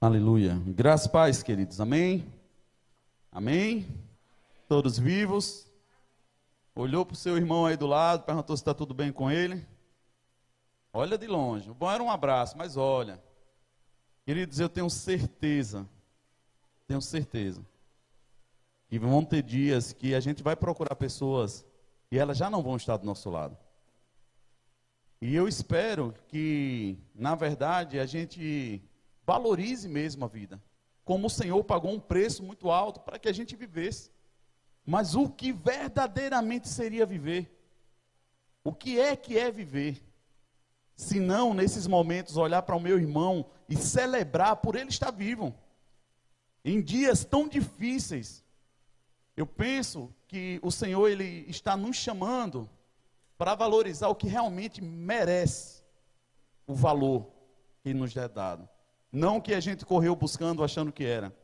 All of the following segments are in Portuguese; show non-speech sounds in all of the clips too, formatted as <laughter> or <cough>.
Aleluia. Graças paz, queridos. Amém? Amém? Todos vivos? Olhou para o seu irmão aí do lado, perguntou se está tudo bem com ele. Olha de longe. O bom era um abraço, mas olha. Queridos, eu tenho certeza, tenho certeza, que vão ter dias que a gente vai procurar pessoas e elas já não vão estar do nosso lado. E eu espero que, na verdade, a gente valorize mesmo a vida. Como o Senhor pagou um preço muito alto para que a gente vivesse. Mas o que verdadeiramente seria viver? O que é que é viver? Se não, nesses momentos, olhar para o meu irmão e celebrar por ele estar vivo. Em dias tão difíceis, eu penso que o Senhor ele está nos chamando para valorizar o que realmente merece o valor que nos é dado. Não que a gente correu buscando achando que era.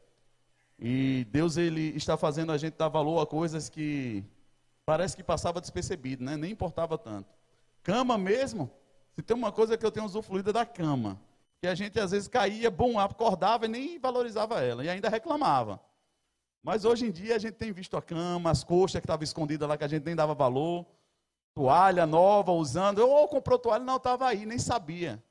E Deus ele está fazendo a gente dar valor a coisas que parece que passava despercebido, né? Nem importava tanto. Cama mesmo, se tem uma coisa que eu tenho usufruído é da cama. Que a gente às vezes caía, bom, acordava e nem valorizava ela, e ainda reclamava. Mas hoje em dia a gente tem visto a cama, as coxas que estavam escondidas lá que a gente nem dava valor toalha nova usando. Eu ou comprou toalha, não estava aí, nem sabia.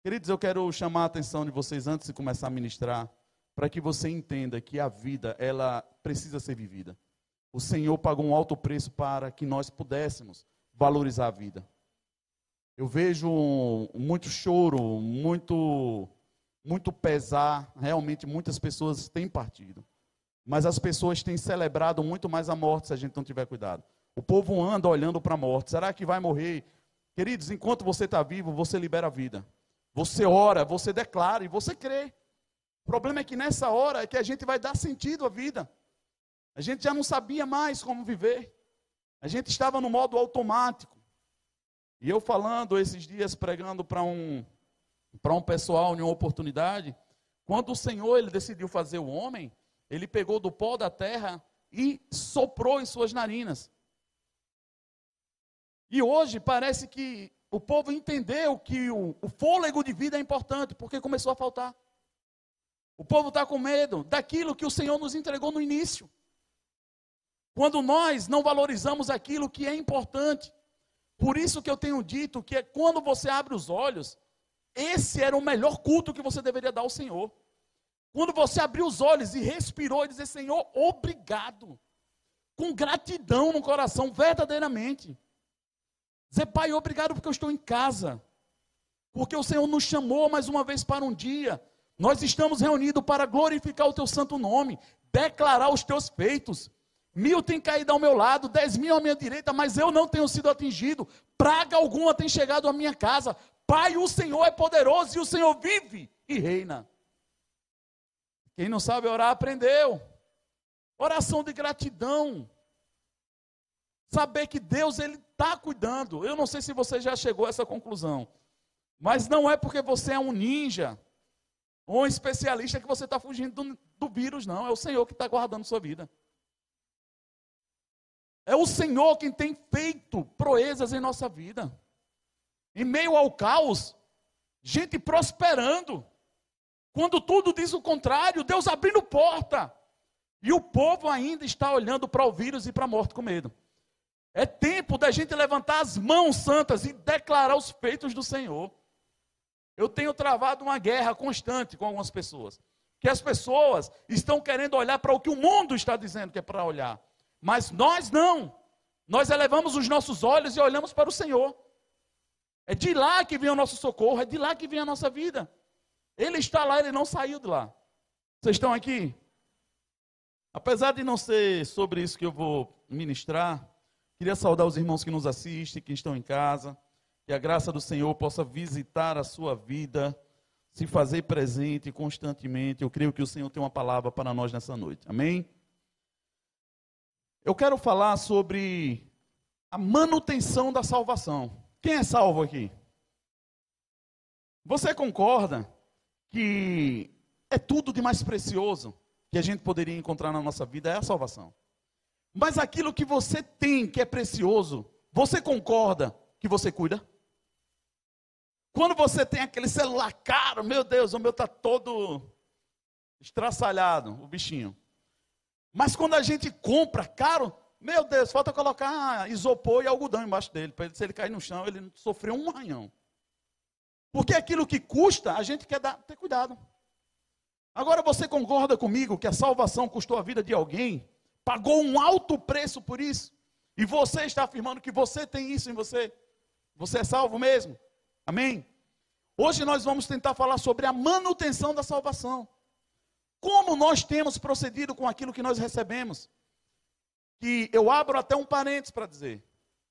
Queridos, eu quero chamar a atenção de vocês antes de começar a ministrar, para que você entenda que a vida, ela precisa ser vivida. O Senhor pagou um alto preço para que nós pudéssemos valorizar a vida. Eu vejo muito choro, muito muito pesar, realmente muitas pessoas têm partido. Mas as pessoas têm celebrado muito mais a morte se a gente não tiver cuidado. O povo anda olhando para a morte. Será que vai morrer? Queridos, enquanto você está vivo, você libera a vida. Você ora, você declara e você crê. O problema é que nessa hora é que a gente vai dar sentido à vida. A gente já não sabia mais como viver. A gente estava no modo automático. E eu falando esses dias, pregando para um, para um pessoal em uma oportunidade, quando o Senhor ele decidiu fazer o homem, ele pegou do pó da terra e soprou em suas narinas. E hoje parece que o povo entendeu que o, o fôlego de vida é importante, porque começou a faltar. O povo está com medo daquilo que o Senhor nos entregou no início. Quando nós não valorizamos aquilo que é importante. Por isso que eu tenho dito que é quando você abre os olhos, esse era o melhor culto que você deveria dar ao Senhor. Quando você abriu os olhos e respirou e dizer, Senhor, obrigado. Com gratidão no coração, verdadeiramente. Dizer, Pai, obrigado porque eu estou em casa. Porque o Senhor nos chamou mais uma vez para um dia. Nós estamos reunidos para glorificar o teu santo nome, declarar os teus feitos. Mil tem caído ao meu lado, dez mil à minha direita, mas eu não tenho sido atingido. Praga alguma tem chegado à minha casa. Pai, o Senhor é poderoso e o Senhor vive e reina. Quem não sabe orar, aprendeu. Oração de gratidão. Saber que Deus ele está cuidando. Eu não sei se você já chegou a essa conclusão. Mas não é porque você é um ninja ou um especialista que você está fugindo do, do, vírus, não. É o Senhor que está guardando sua vida. É o Senhor quem tem feito proezas em nossa vida. Em meio ao caos, gente prosperando. Quando tudo diz o contrário, Deus abrindo porta. E o povo ainda está olhando para o vírus e para a morte com medo. É tempo da gente levantar as mãos santas e declarar os feitos do Senhor. Eu tenho travado uma guerra constante com algumas pessoas. Que as pessoas estão querendo olhar para o que o mundo está dizendo que é para olhar. Mas nós não. Nós elevamos os nossos olhos e olhamos para o Senhor. É de lá que vem o nosso socorro, é de lá que vem a nossa vida. Ele está lá, ele não saiu de lá. Vocês estão aqui? Apesar de não ser sobre isso que eu vou ministrar, Queria saudar os irmãos que nos assistem, que estão em casa. Que a graça do Senhor possa visitar a sua vida, se fazer presente constantemente. Eu creio que o Senhor tem uma palavra para nós nessa noite. Amém? Eu quero falar sobre a manutenção da salvação. Quem é salvo aqui? Você concorda que é tudo de mais precioso que a gente poderia encontrar na nossa vida é a salvação? Mas aquilo que você tem, que é precioso, você concorda que você cuida? Quando você tem aquele celular caro, meu Deus, o meu está todo estraçalhado, o bichinho. Mas quando a gente compra caro, meu Deus, falta colocar isopor e algodão embaixo dele, para se ele cair no chão, ele não sofreu um arranhão. Porque aquilo que custa, a gente quer dar, ter cuidado. Agora você concorda comigo que a salvação custou a vida de alguém, pagou um alto preço por isso, e você está afirmando que você tem isso em você? Você é salvo mesmo? Amém? Hoje nós vamos tentar falar sobre a manutenção da salvação. Como nós temos procedido com aquilo que nós recebemos? Que eu abro até um parênteses para dizer.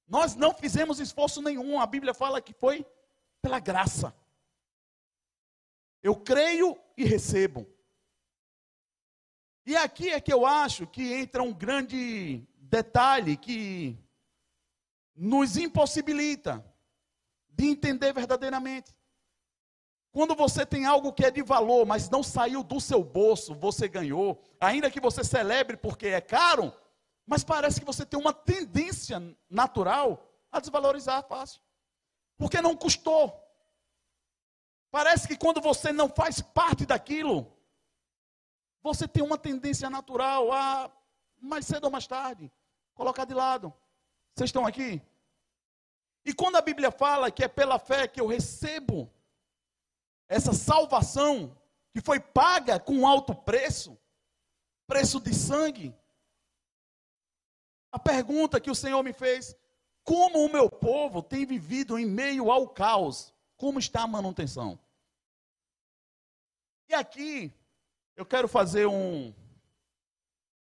Nós não fizemos esforço nenhum. A Bíblia fala que foi pela graça. Eu creio e recebo. E aqui é que eu acho que entra um grande detalhe que nos impossibilita de entender verdadeiramente. Quando você tem algo que é de valor, mas não saiu do seu bolso, você ganhou, ainda que você celebre porque é caro, mas parece que você tem uma tendência natural a desvalorizar fácil. Porque não custou. Parece que quando você não faz parte daquilo, você tem uma tendência natural a, mais cedo ou mais tarde, colocar de lado. Vocês estão aqui? E quando a Bíblia fala que é pela fé que eu recebo essa salvação, que foi paga com alto preço, preço de sangue, a pergunta que o Senhor me fez: como o meu povo tem vivido em meio ao caos? Como está a manutenção? E aqui, eu quero fazer um.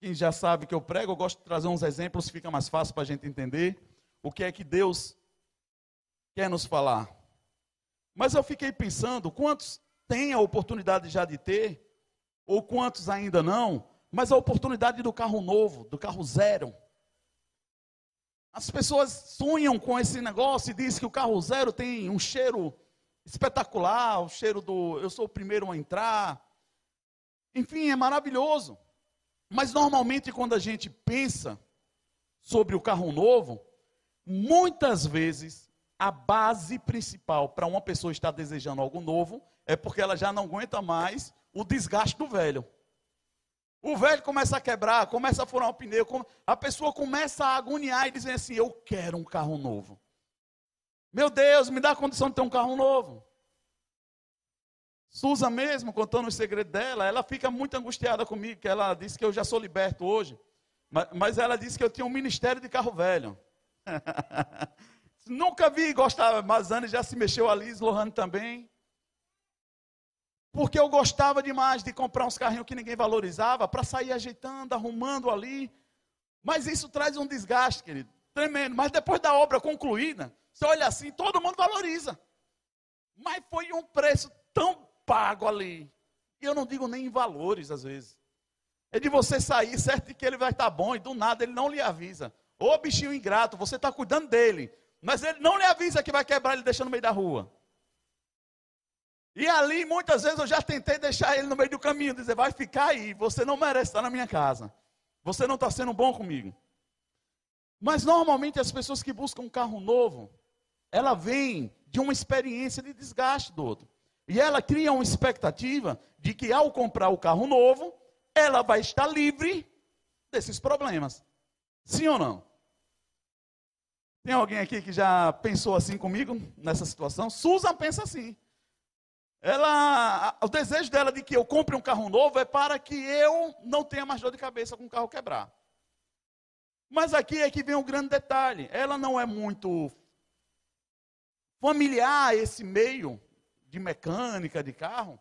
Quem já sabe que eu prego, eu gosto de trazer uns exemplos, fica mais fácil para a gente entender o que é que Deus quer nos falar. Mas eu fiquei pensando, quantos têm a oportunidade já de ter, ou quantos ainda não, mas a oportunidade do carro novo, do carro zero. As pessoas sonham com esse negócio e dizem que o carro zero tem um cheiro espetacular, o cheiro do eu sou o primeiro a entrar. Enfim, é maravilhoso. Mas normalmente quando a gente pensa sobre o carro novo, muitas vezes a base principal para uma pessoa estar desejando algo novo é porque ela já não aguenta mais o desgaste do velho. O velho começa a quebrar, começa a furar o pneu, a pessoa começa a agoniar e dizer assim: Eu quero um carro novo. Meu Deus, me dá condição de ter um carro novo. Susa mesmo, contando o segredo dela, ela fica muito angustiada comigo, que ela disse que eu já sou liberto hoje. Mas, mas ela disse que eu tinha um ministério de carro velho. <laughs> Nunca vi gostava, mas Anne já se mexeu ali, Lohane também. Porque eu gostava demais de comprar uns carrinhos que ninguém valorizava, para sair ajeitando, arrumando ali. Mas isso traz um desgaste, querido, tremendo. Mas depois da obra concluída, você olha assim, todo mundo valoriza. Mas foi um preço tão pago ali. E eu não digo nem em valores, às vezes. É de você sair, certo que ele vai estar bom, e do nada ele não lhe avisa. Ô bichinho ingrato, você está cuidando dele. Mas ele não lhe avisa que vai quebrar ele deixando no meio da rua. E ali, muitas vezes, eu já tentei deixar ele no meio do caminho, dizer, vai ficar aí, você não merece estar na minha casa. Você não está sendo bom comigo. Mas normalmente as pessoas que buscam um carro novo, ela vem de uma experiência de desgaste do outro. E ela cria uma expectativa de que ao comprar o carro novo, ela vai estar livre desses problemas. Sim ou não? Tem alguém aqui que já pensou assim comigo nessa situação? Susan pensa assim. Ela, o desejo dela de que eu compre um carro novo é para que eu não tenha mais dor de cabeça com o carro quebrar. Mas aqui é que vem um grande detalhe. Ela não é muito familiar a esse meio de mecânica de carro.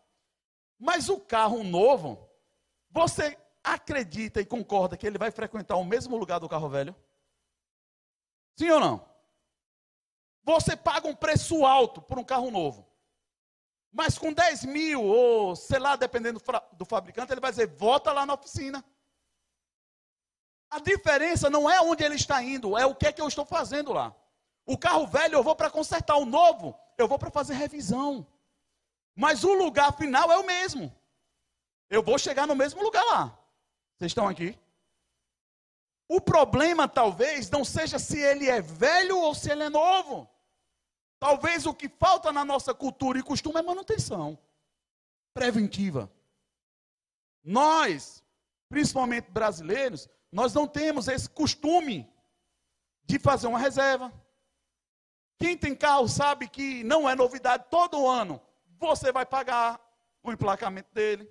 Mas o carro novo, você acredita e concorda que ele vai frequentar o mesmo lugar do carro velho? Sim ou não? Você paga um preço alto por um carro novo. Mas com 10 mil, ou sei lá, dependendo do fabricante, ele vai dizer: volta lá na oficina. A diferença não é onde ele está indo, é o que é que eu estou fazendo lá. O carro velho eu vou para consertar, o novo eu vou para fazer revisão. Mas o lugar final é o mesmo. Eu vou chegar no mesmo lugar lá. Vocês estão aqui? O problema talvez não seja se ele é velho ou se ele é novo. Talvez o que falta na nossa cultura e costume é manutenção preventiva. Nós, principalmente brasileiros, nós não temos esse costume de fazer uma reserva. Quem tem carro sabe que não é novidade, todo ano você vai pagar o emplacamento dele.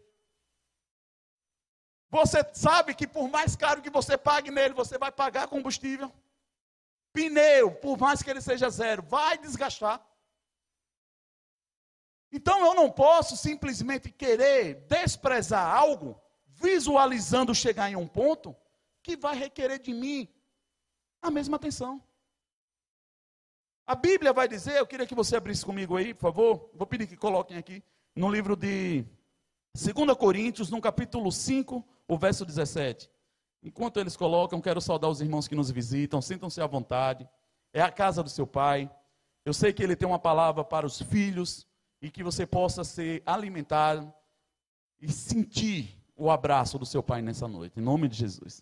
Você sabe que por mais caro que você pague nele, você vai pagar combustível. Pneu, por mais que ele seja zero, vai desgastar. Então eu não posso simplesmente querer desprezar algo, visualizando chegar em um ponto que vai requerer de mim a mesma atenção. A Bíblia vai dizer, eu queria que você abrisse comigo aí, por favor. Vou pedir que coloquem aqui no livro de 2 Coríntios, no capítulo 5, o verso 17. Enquanto eles colocam, quero saudar os irmãos que nos visitam, sintam-se à vontade. É a casa do seu pai. Eu sei que ele tem uma palavra para os filhos e que você possa ser alimentado e sentir o abraço do seu pai nessa noite, em nome de Jesus.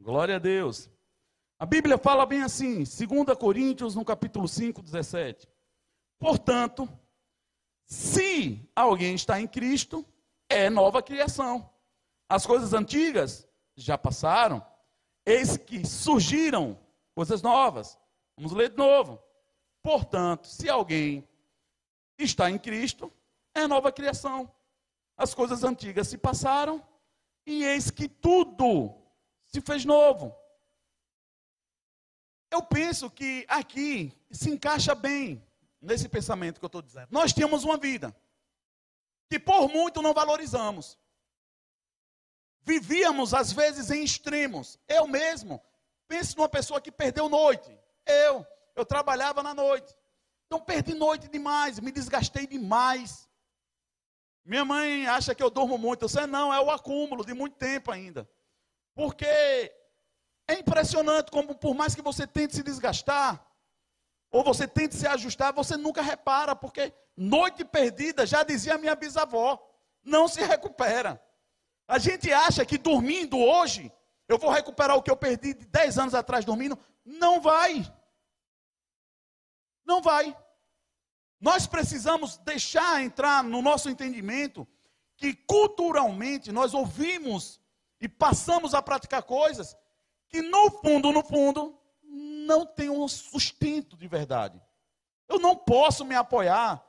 Glória a Deus. A Bíblia fala bem assim, 2 Coríntios, no capítulo 5, 17. Portanto, se alguém está em Cristo, é nova criação. As coisas antigas já passaram, eis que surgiram coisas novas. Vamos ler de novo. Portanto, se alguém está em Cristo, é nova criação. As coisas antigas se passaram e eis que tudo se fez novo. Eu penso que aqui se encaixa bem nesse pensamento que eu estou dizendo. Nós temos uma vida que por muito não valorizamos. Vivíamos às vezes em extremos. Eu mesmo penso numa pessoa que perdeu noite. Eu, eu trabalhava na noite. Então perdi noite demais, me desgastei demais. Minha mãe acha que eu durmo muito. Eu sei, não, é o acúmulo de muito tempo ainda. Porque é impressionante como, por mais que você tente se desgastar, ou você tente se ajustar, você nunca repara, porque noite perdida, já dizia minha bisavó, não se recupera. A gente acha que dormindo hoje, eu vou recuperar o que eu perdi de 10 anos atrás dormindo. Não vai. Não vai. Nós precisamos deixar entrar no nosso entendimento que culturalmente nós ouvimos e passamos a praticar coisas que no fundo, no fundo, não tem um sustento de verdade. Eu não posso me apoiar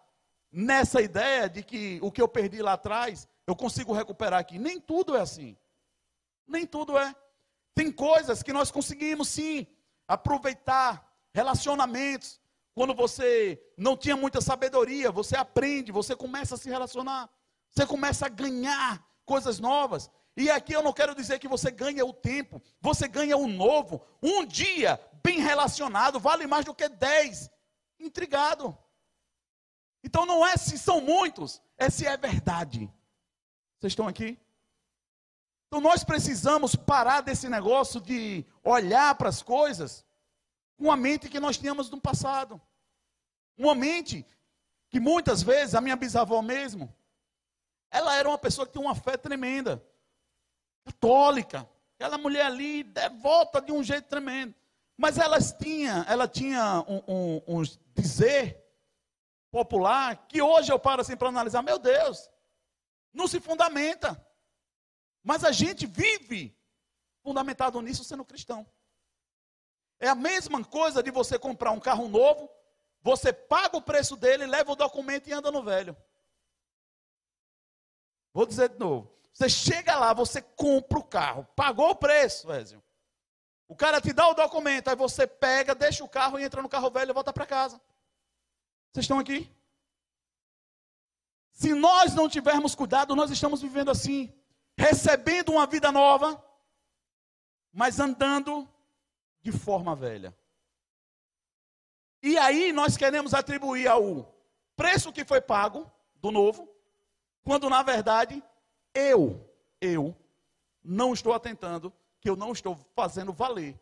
nessa ideia de que o que eu perdi lá atrás, eu consigo recuperar aqui. Nem tudo é assim. Nem tudo é. Tem coisas que nós conseguimos sim aproveitar, relacionamentos. Quando você não tinha muita sabedoria, você aprende, você começa a se relacionar, você começa a ganhar coisas novas. E aqui eu não quero dizer que você ganha o tempo, você ganha o novo. Um dia bem relacionado vale mais do que dez intrigado. Então não é se são muitos, é se é verdade. Vocês estão aqui? Então nós precisamos parar desse negócio de olhar para as coisas com a mente que nós tínhamos no passado. Uma mente que muitas vezes, a minha bisavó mesmo, ela era uma pessoa que tinha uma fé tremenda católica. Aquela mulher ali, devota de um jeito tremendo. Mas ela tinha, ela tinha um, um, um dizer popular que hoje eu paro assim para analisar, meu Deus, não se fundamenta. Mas a gente vive fundamentado nisso sendo cristão. É a mesma coisa de você comprar um carro novo, você paga o preço dele, leva o documento e anda no velho. Vou dizer de novo. Você chega lá, você compra o carro, pagou o preço, Ézio. O cara te dá o documento, aí você pega, deixa o carro e entra no carro velho e volta para casa. Vocês estão aqui? Se nós não tivermos cuidado, nós estamos vivendo assim, recebendo uma vida nova, mas andando de forma velha. E aí nós queremos atribuir ao preço que foi pago do novo, quando na verdade eu, eu, não estou atentando que eu não estou fazendo valer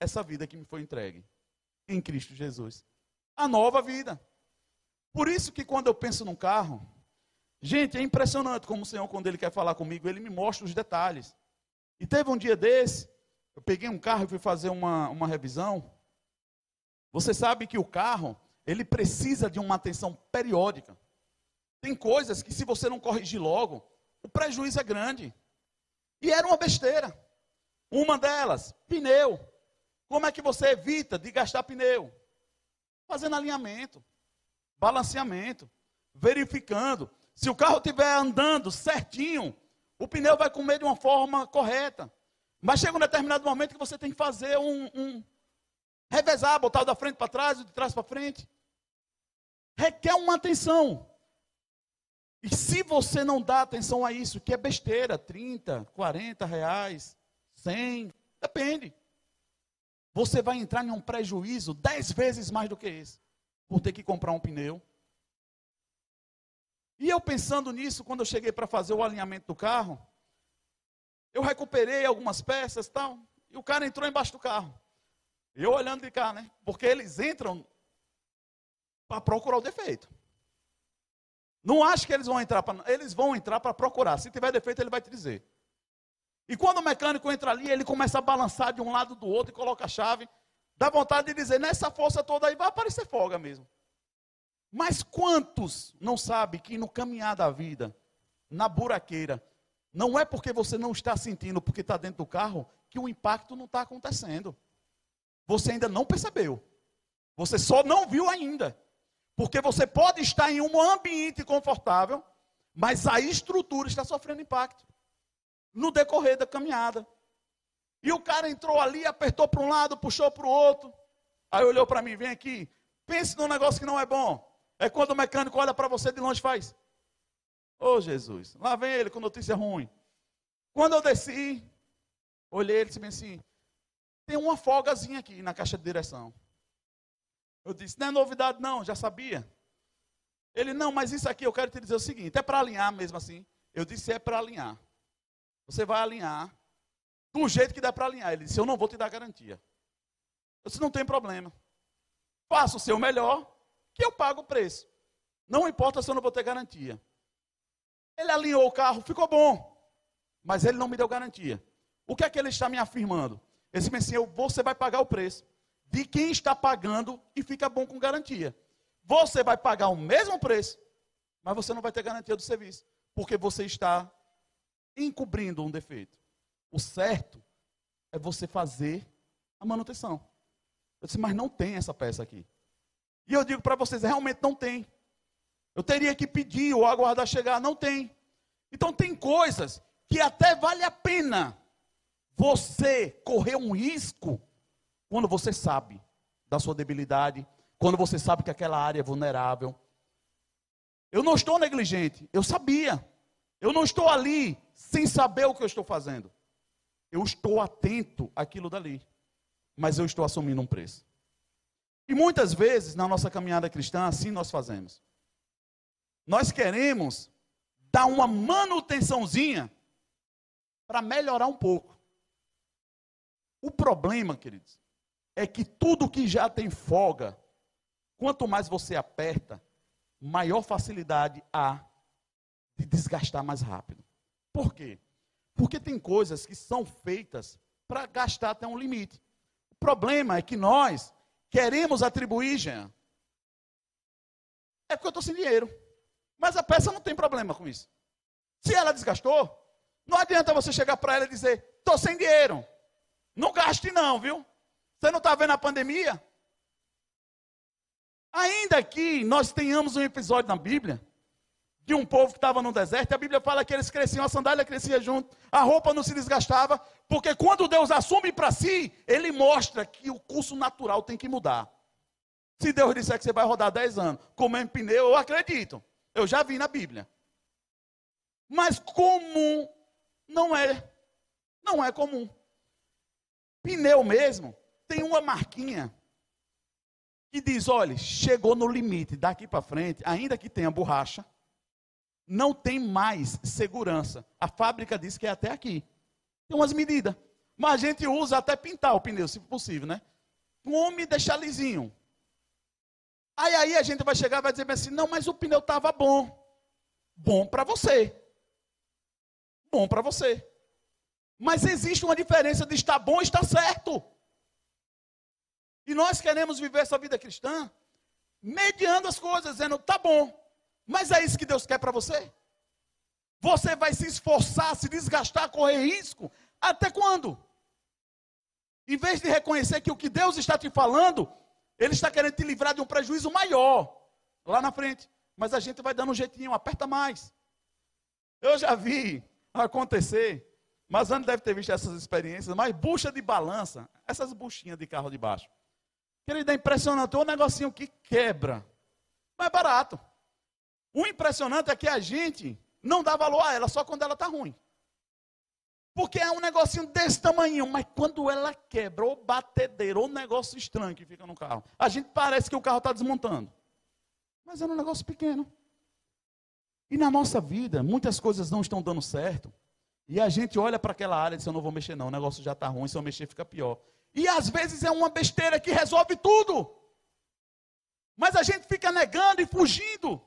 essa vida que me foi entregue em Cristo Jesus. A nova vida. Por isso que quando eu penso num carro, gente, é impressionante como o Senhor, quando Ele quer falar comigo, Ele me mostra os detalhes. E teve um dia desse, eu peguei um carro e fui fazer uma, uma revisão. Você sabe que o carro ele precisa de uma atenção periódica. Tem coisas que, se você não corrigir logo, o prejuízo é grande. E era uma besteira. Uma delas, pneu. Como é que você evita de gastar pneu? Fazendo alinhamento, balanceamento, verificando. Se o carro estiver andando certinho, o pneu vai comer de uma forma correta. Mas chega um determinado momento que você tem que fazer um, um revezar, botar o da frente para trás, o de trás para frente. Requer uma atenção. E se você não dá atenção a isso, que é besteira, 30, 40 reais, 100, depende. Você vai entrar em um prejuízo 10 vezes mais do que esse, por ter que comprar um pneu. E eu pensando nisso, quando eu cheguei para fazer o alinhamento do carro, eu recuperei algumas peças tal, e o cara entrou embaixo do carro. Eu olhando de cá, né? Porque eles entram para procurar o defeito. Não acho que eles vão entrar para. Eles vão entrar para procurar. Se tiver defeito, ele vai te dizer. E quando o mecânico entra ali, ele começa a balançar de um lado do outro e coloca a chave. Dá vontade de dizer, nessa força toda aí vai aparecer folga mesmo. Mas quantos não sabem que no caminhar da vida, na buraqueira, não é porque você não está sentindo, porque está dentro do carro, que o impacto não está acontecendo. Você ainda não percebeu. Você só não viu ainda. Porque você pode estar em um ambiente confortável, mas a estrutura está sofrendo impacto. No decorrer da caminhada. E o cara entrou ali, apertou para um lado, puxou para o outro. Aí olhou para mim, vem aqui. Pense num negócio que não é bom. É quando o mecânico olha para você de longe faz. Ô oh, Jesus, lá vem ele com notícia ruim. Quando eu desci, olhei ele e disse assim: tem uma folgazinha aqui na caixa de direção. Eu disse: não é novidade, não, já sabia. Ele, não, mas isso aqui eu quero te dizer o seguinte: é para alinhar mesmo assim. Eu disse: é para alinhar. Você vai alinhar do jeito que dá para alinhar. Ele disse: eu não vou te dar garantia. Eu disse: não tem problema. Faça o seu melhor, que eu pago o preço. Não importa se eu não vou ter garantia. Ele alinhou o carro, ficou bom. Mas ele não me deu garantia. O que é que ele está me afirmando? Esse Messias, você vai pagar o preço de quem está pagando e fica bom com garantia. Você vai pagar o mesmo preço, mas você não vai ter garantia do serviço, porque você está encobrindo um defeito. O certo é você fazer a manutenção. Eu disse, mas não tem essa peça aqui. E eu digo para vocês, realmente não tem. Eu teria que pedir ou aguardar chegar, não tem. Então tem coisas que até vale a pena você correr um risco quando você sabe da sua debilidade, quando você sabe que aquela área é vulnerável. Eu não estou negligente, eu sabia. Eu não estou ali sem saber o que eu estou fazendo. Eu estou atento àquilo dali, mas eu estou assumindo um preço. E muitas vezes na nossa caminhada cristã, assim nós fazemos. Nós queremos dar uma manutençãozinha para melhorar um pouco. O problema, queridos, é que tudo que já tem folga, quanto mais você aperta, maior facilidade há de desgastar mais rápido. Por quê? Porque tem coisas que são feitas para gastar até um limite. O problema é que nós queremos atribuir, Jean. É porque eu estou sem dinheiro. Mas a peça não tem problema com isso. Se ela desgastou, não adianta você chegar para ela e dizer: estou sem dinheiro. Não gaste, não, viu? Você não está vendo a pandemia? Ainda que nós tenhamos um episódio na Bíblia de um povo que estava no deserto, a Bíblia fala que eles cresciam, a sandália crescia junto, a roupa não se desgastava, porque quando Deus assume para si, Ele mostra que o curso natural tem que mudar. Se Deus disser que você vai rodar 10 anos comendo pneu, eu acredito. Eu já vi na Bíblia. Mas comum não é. Não é comum. Pneu mesmo tem uma marquinha que diz: olha, chegou no limite, daqui para frente, ainda que tenha borracha, não tem mais segurança. A fábrica diz que é até aqui. Tem umas medidas. Mas a gente usa até pintar o pneu, se possível, né? Homem deixar lisinho. Aí, aí a gente vai chegar e vai dizer assim: não, mas o pneu estava bom. Bom para você. Bom para você. Mas existe uma diferença de estar bom e estar certo. E nós queremos viver essa vida cristã mediando as coisas, dizendo: tá bom, mas é isso que Deus quer para você? Você vai se esforçar, se desgastar, correr risco? Até quando? Em vez de reconhecer que o que Deus está te falando, Ele está querendo te livrar de um prejuízo maior lá na frente. Mas a gente vai dando um jeitinho, aperta mais. Eu já vi acontecer, mas Ana deve ter visto essas experiências, mas bucha de balança, essas buchinhas de carro de baixo. Querido, é impressionante, é um negocinho que quebra, mas é barato. O impressionante é que a gente não dá valor a ela só quando ela está ruim. Porque é um negocinho desse tamanho, mas quando ela quebra, ou batedeira, ou um negócio estranho que fica no carro, a gente parece que o carro está desmontando. Mas é um negócio pequeno. E na nossa vida, muitas coisas não estão dando certo. E a gente olha para aquela área e diz: Eu não vou mexer, não. O negócio já está ruim. Se eu mexer, fica pior. E às vezes é uma besteira que resolve tudo. Mas a gente fica negando e fugindo.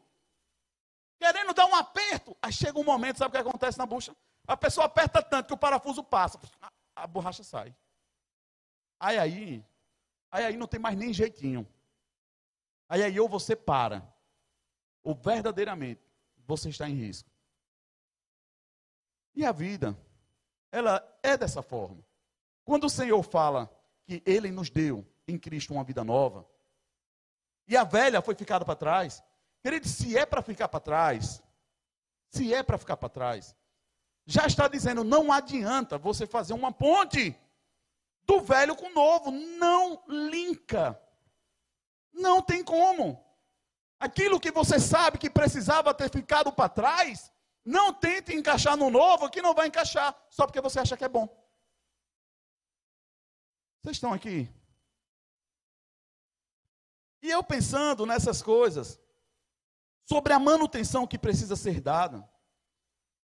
Querendo dar um aperto. Aí chega um momento, sabe o que acontece na bucha? A pessoa aperta tanto que o parafuso passa. A, borracha sai. Aí aí, aí aí não tem mais nem jeitinho. Aí aí ou você para, ou verdadeiramente você está em risco. E a vida, ela é dessa forma. Quando o Senhor fala que Ele nos deu em Cristo uma vida nova, e a velha foi ficada para trás, querido, se é para ficar para trás, se é para ficar para trás, já está dizendo, não adianta você fazer uma ponte do velho com o novo, não linka. Não tem como. Aquilo que você sabe que precisava ter ficado para trás, não tente encaixar no novo que não vai encaixar, só porque você acha que é bom. Vocês estão aqui? E eu pensando nessas coisas, sobre a manutenção que precisa ser dada,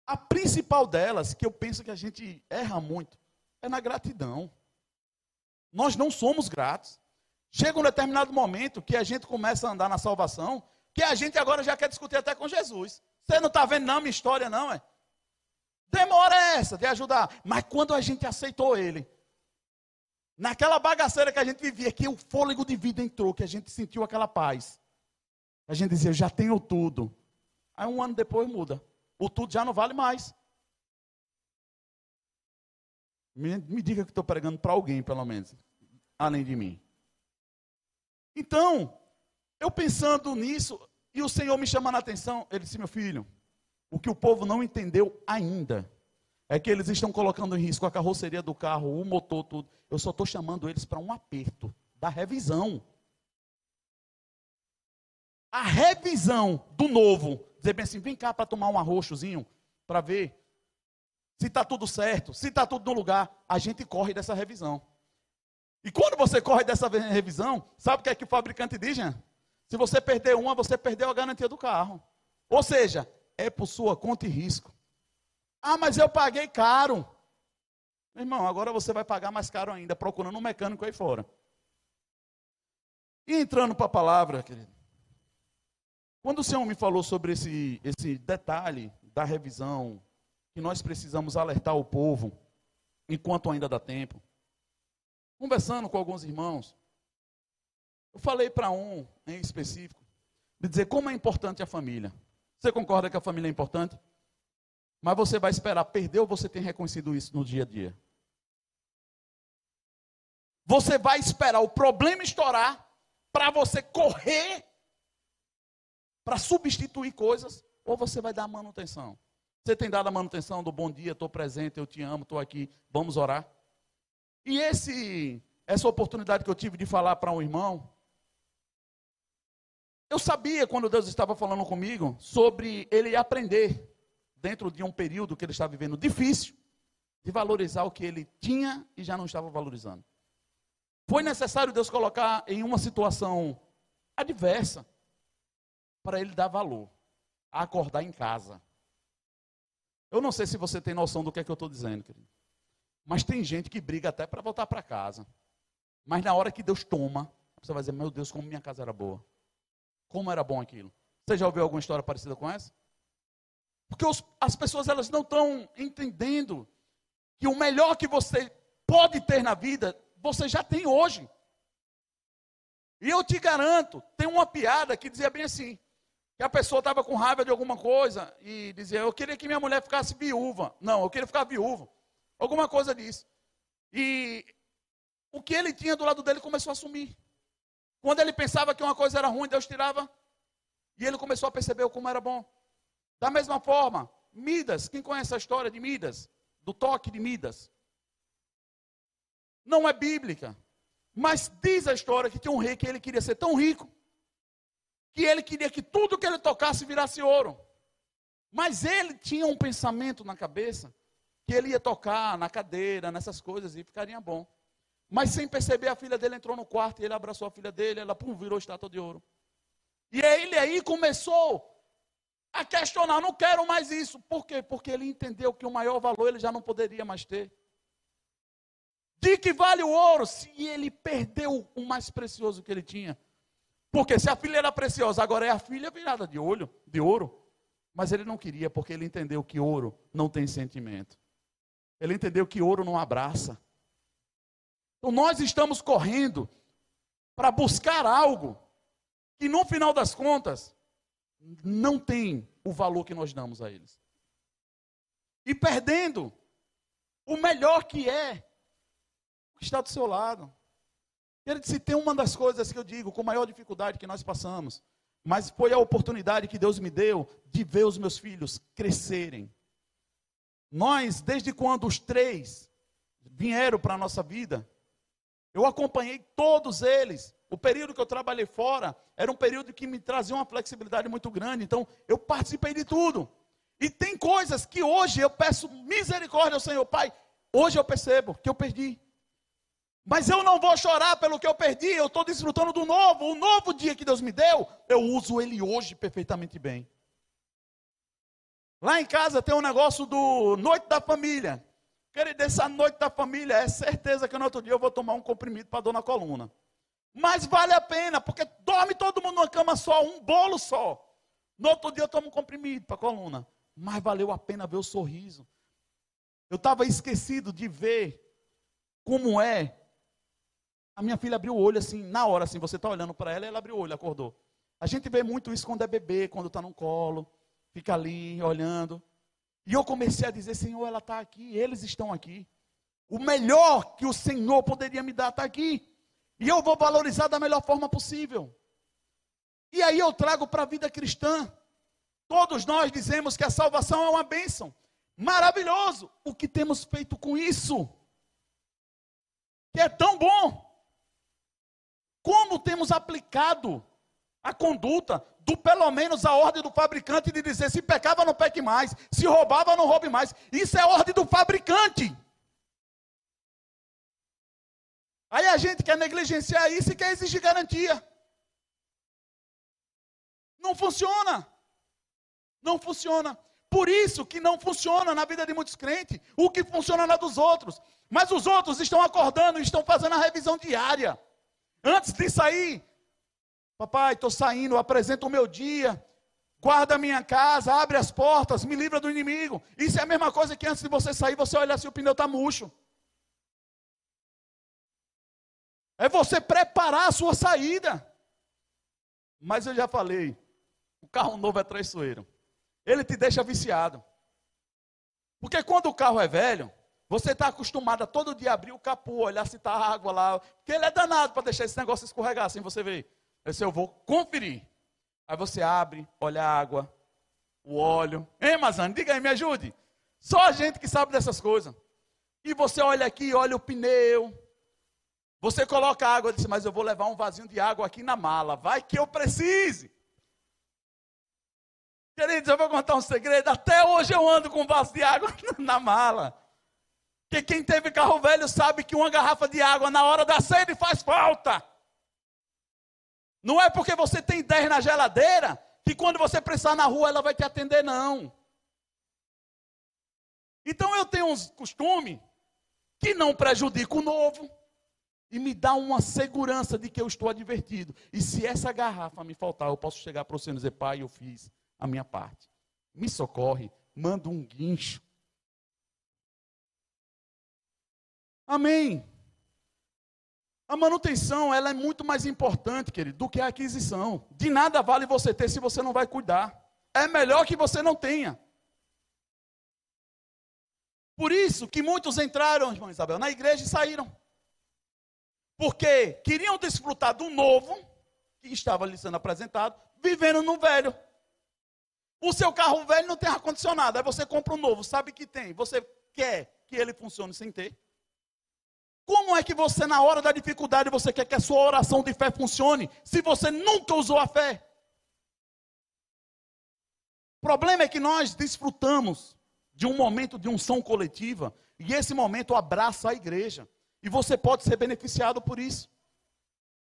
a principal delas, que eu penso que a gente erra muito, é na gratidão. Nós não somos gratos. Chega um determinado momento que a gente começa a andar na salvação, que a gente agora já quer discutir até com Jesus. Você não está vendo não minha história, não, é? Demora essa de ajudar. Mas quando a gente aceitou ele, naquela bagaceira que a gente vivia, que o fôlego de vida entrou, que a gente sentiu aquela paz. A gente dizia, eu já tenho tudo. Aí um ano depois muda. O tudo já não vale mais. Me, me diga que estou pregando para alguém, pelo menos, além de mim. Então, eu pensando nisso, e o Senhor me chamando a atenção, ele disse: Meu filho, o que o povo não entendeu ainda é que eles estão colocando em risco a carroceria do carro, o motor, tudo. Eu só estou chamando eles para um aperto da revisão. A revisão do novo. Dizer bem assim: vem cá para tomar um arroxozinho, para ver se está tudo certo, se está tudo no lugar. A gente corre dessa revisão. E quando você corre dessa revisão, sabe o que é que o fabricante diz, Jean? Se você perder uma, você perdeu a garantia do carro. Ou seja, é por sua conta e risco. Ah, mas eu paguei caro. Meu irmão, agora você vai pagar mais caro ainda, procurando um mecânico aí fora. E entrando para a palavra, querido. Quando o Senhor me falou sobre esse, esse detalhe da revisão, que nós precisamos alertar o povo, enquanto ainda dá tempo conversando com alguns irmãos, eu falei para um em específico, de dizer como é importante a família. Você concorda que a família é importante? Mas você vai esperar perder ou você tem reconhecido isso no dia a dia? Você vai esperar o problema estourar para você correr para substituir coisas ou você vai dar manutenção? Você tem dado a manutenção do bom dia, estou presente, eu te amo, estou aqui, vamos orar? E esse, essa oportunidade que eu tive de falar para um irmão, eu sabia quando Deus estava falando comigo sobre ele aprender dentro de um período que ele estava vivendo difícil, de valorizar o que ele tinha e já não estava valorizando. Foi necessário Deus colocar em uma situação adversa para ele dar valor a acordar em casa. Eu não sei se você tem noção do que é que eu estou dizendo, querido. Mas tem gente que briga até para voltar para casa. Mas na hora que Deus toma, você vai dizer: Meu Deus, como minha casa era boa. Como era bom aquilo. Você já ouviu alguma história parecida com essa? Porque os, as pessoas elas não estão entendendo que o melhor que você pode ter na vida, você já tem hoje. E eu te garanto, tem uma piada que dizia bem assim: que a pessoa estava com raiva de alguma coisa e dizia, eu queria que minha mulher ficasse viúva. Não, eu queria ficar viúvo. Alguma coisa disso. E o que ele tinha do lado dele começou a sumir. Quando ele pensava que uma coisa era ruim, Deus tirava. E ele começou a perceber como era bom. Da mesma forma, Midas, quem conhece a história de Midas? Do toque de Midas? Não é bíblica. Mas diz a história que tinha um rei que ele queria ser tão rico que ele queria que tudo que ele tocasse virasse ouro. Mas ele tinha um pensamento na cabeça que ele ia tocar na cadeira, nessas coisas e ficaria bom. Mas sem perceber, a filha dele entrou no quarto e ele abraçou a filha dele, ela pum, virou estátua de ouro. E ele aí começou a questionar: não quero mais isso. Por quê? Porque ele entendeu que o maior valor ele já não poderia mais ter. De que vale o ouro se ele perdeu o mais precioso que ele tinha? Porque se a filha era preciosa, agora é a filha virada de olho, de ouro. Mas ele não queria, porque ele entendeu que ouro não tem sentimento. Ele entendeu que ouro não abraça. Então nós estamos correndo para buscar algo que no final das contas não tem o valor que nós damos a eles. E perdendo o melhor que é o que está do seu lado. Querido, se tem uma das coisas que eu digo com maior dificuldade que nós passamos, mas foi a oportunidade que Deus me deu de ver os meus filhos crescerem. Nós, desde quando os três vieram para a nossa vida, eu acompanhei todos eles. O período que eu trabalhei fora era um período que me trazia uma flexibilidade muito grande, então eu participei de tudo. E tem coisas que hoje eu peço misericórdia ao Senhor, Pai. Hoje eu percebo que eu perdi. Mas eu não vou chorar pelo que eu perdi, eu estou desfrutando do novo. O novo dia que Deus me deu, eu uso ele hoje perfeitamente bem. Lá em casa tem um negócio do Noite da Família. Querido, essa Noite da Família é certeza que no outro dia eu vou tomar um comprimido para dor na coluna. Mas vale a pena, porque dorme todo mundo numa cama só, um bolo só. No outro dia eu tomo um comprimido para a coluna. Mas valeu a pena ver o sorriso. Eu estava esquecido de ver como é a minha filha abriu o olho assim, na hora assim, você está olhando para ela, ela abriu o olho, acordou. A gente vê muito isso quando é bebê, quando está no colo, fica ali olhando. E eu comecei a dizer, Senhor, ela está aqui, eles estão aqui. O melhor que o Senhor poderia me dar está aqui. E eu vou valorizar da melhor forma possível. E aí eu trago para a vida cristã. Todos nós dizemos que a salvação é uma bênção. Maravilhoso. O que temos feito com isso? Que é tão bom. Como temos aplicado a conduta do pelo menos a ordem do fabricante de dizer se pecava não peque mais, se roubava não roube mais. Isso é ordem do fabricante. Aí a gente quer negligenciar isso e quer exigir garantia. Não funciona. Não funciona. Por isso que não funciona na vida de muitos crentes, o que funciona na dos outros. Mas os outros estão acordando, estão fazendo a revisão diária. Antes de sair, papai, estou saindo, apresento o meu dia, guarda a minha casa, abre as portas, me livra do inimigo. Isso é a mesma coisa que antes de você sair, você olha se o pneu está murcho. É você preparar a sua saída. Mas eu já falei, o carro novo é traiçoeiro. Ele te deixa viciado. Porque quando o carro é velho, você está acostumado a todo dia abrir o capô, olhar se está água lá. Porque ele é danado para deixar esse negócio escorregar assim, você vê. Aí eu vou conferir. Aí você abre, olha a água, o óleo. Hein, Mazane? Diga aí, me ajude. Só a gente que sabe dessas coisas. E você olha aqui, olha o pneu. Você coloca água e diz, mas eu vou levar um vasinho de água aqui na mala. Vai que eu precise. Queridos, eu vou contar um segredo. Até hoje eu ando com um vaso de água <laughs> na mala. Porque quem teve carro velho sabe que uma garrafa de água na hora da sede faz falta. Não é porque você tem 10 na geladeira que quando você precisar na rua ela vai te atender, não. Então eu tenho uns costumes que não prejudica o novo e me dá uma segurança de que eu estou advertido. E se essa garrafa me faltar, eu posso chegar para você e dizer, pai, eu fiz a minha parte. Me socorre, manda um guincho. Amém. A manutenção, ela é muito mais importante, querido, do que a aquisição. De nada vale você ter se você não vai cuidar. É melhor que você não tenha. Por isso que muitos entraram, irmão Isabel, na igreja e saíram. Porque queriam desfrutar do novo, que estava lhe sendo apresentado, vivendo no velho. O seu carro velho não tem ar-condicionado, aí você compra um novo, sabe que tem. Você quer que ele funcione sem ter? Como é que você, na hora da dificuldade, você quer que a sua oração de fé funcione, se você nunca usou a fé? O problema é que nós desfrutamos de um momento de unção coletiva, e esse momento abraça a igreja. E você pode ser beneficiado por isso.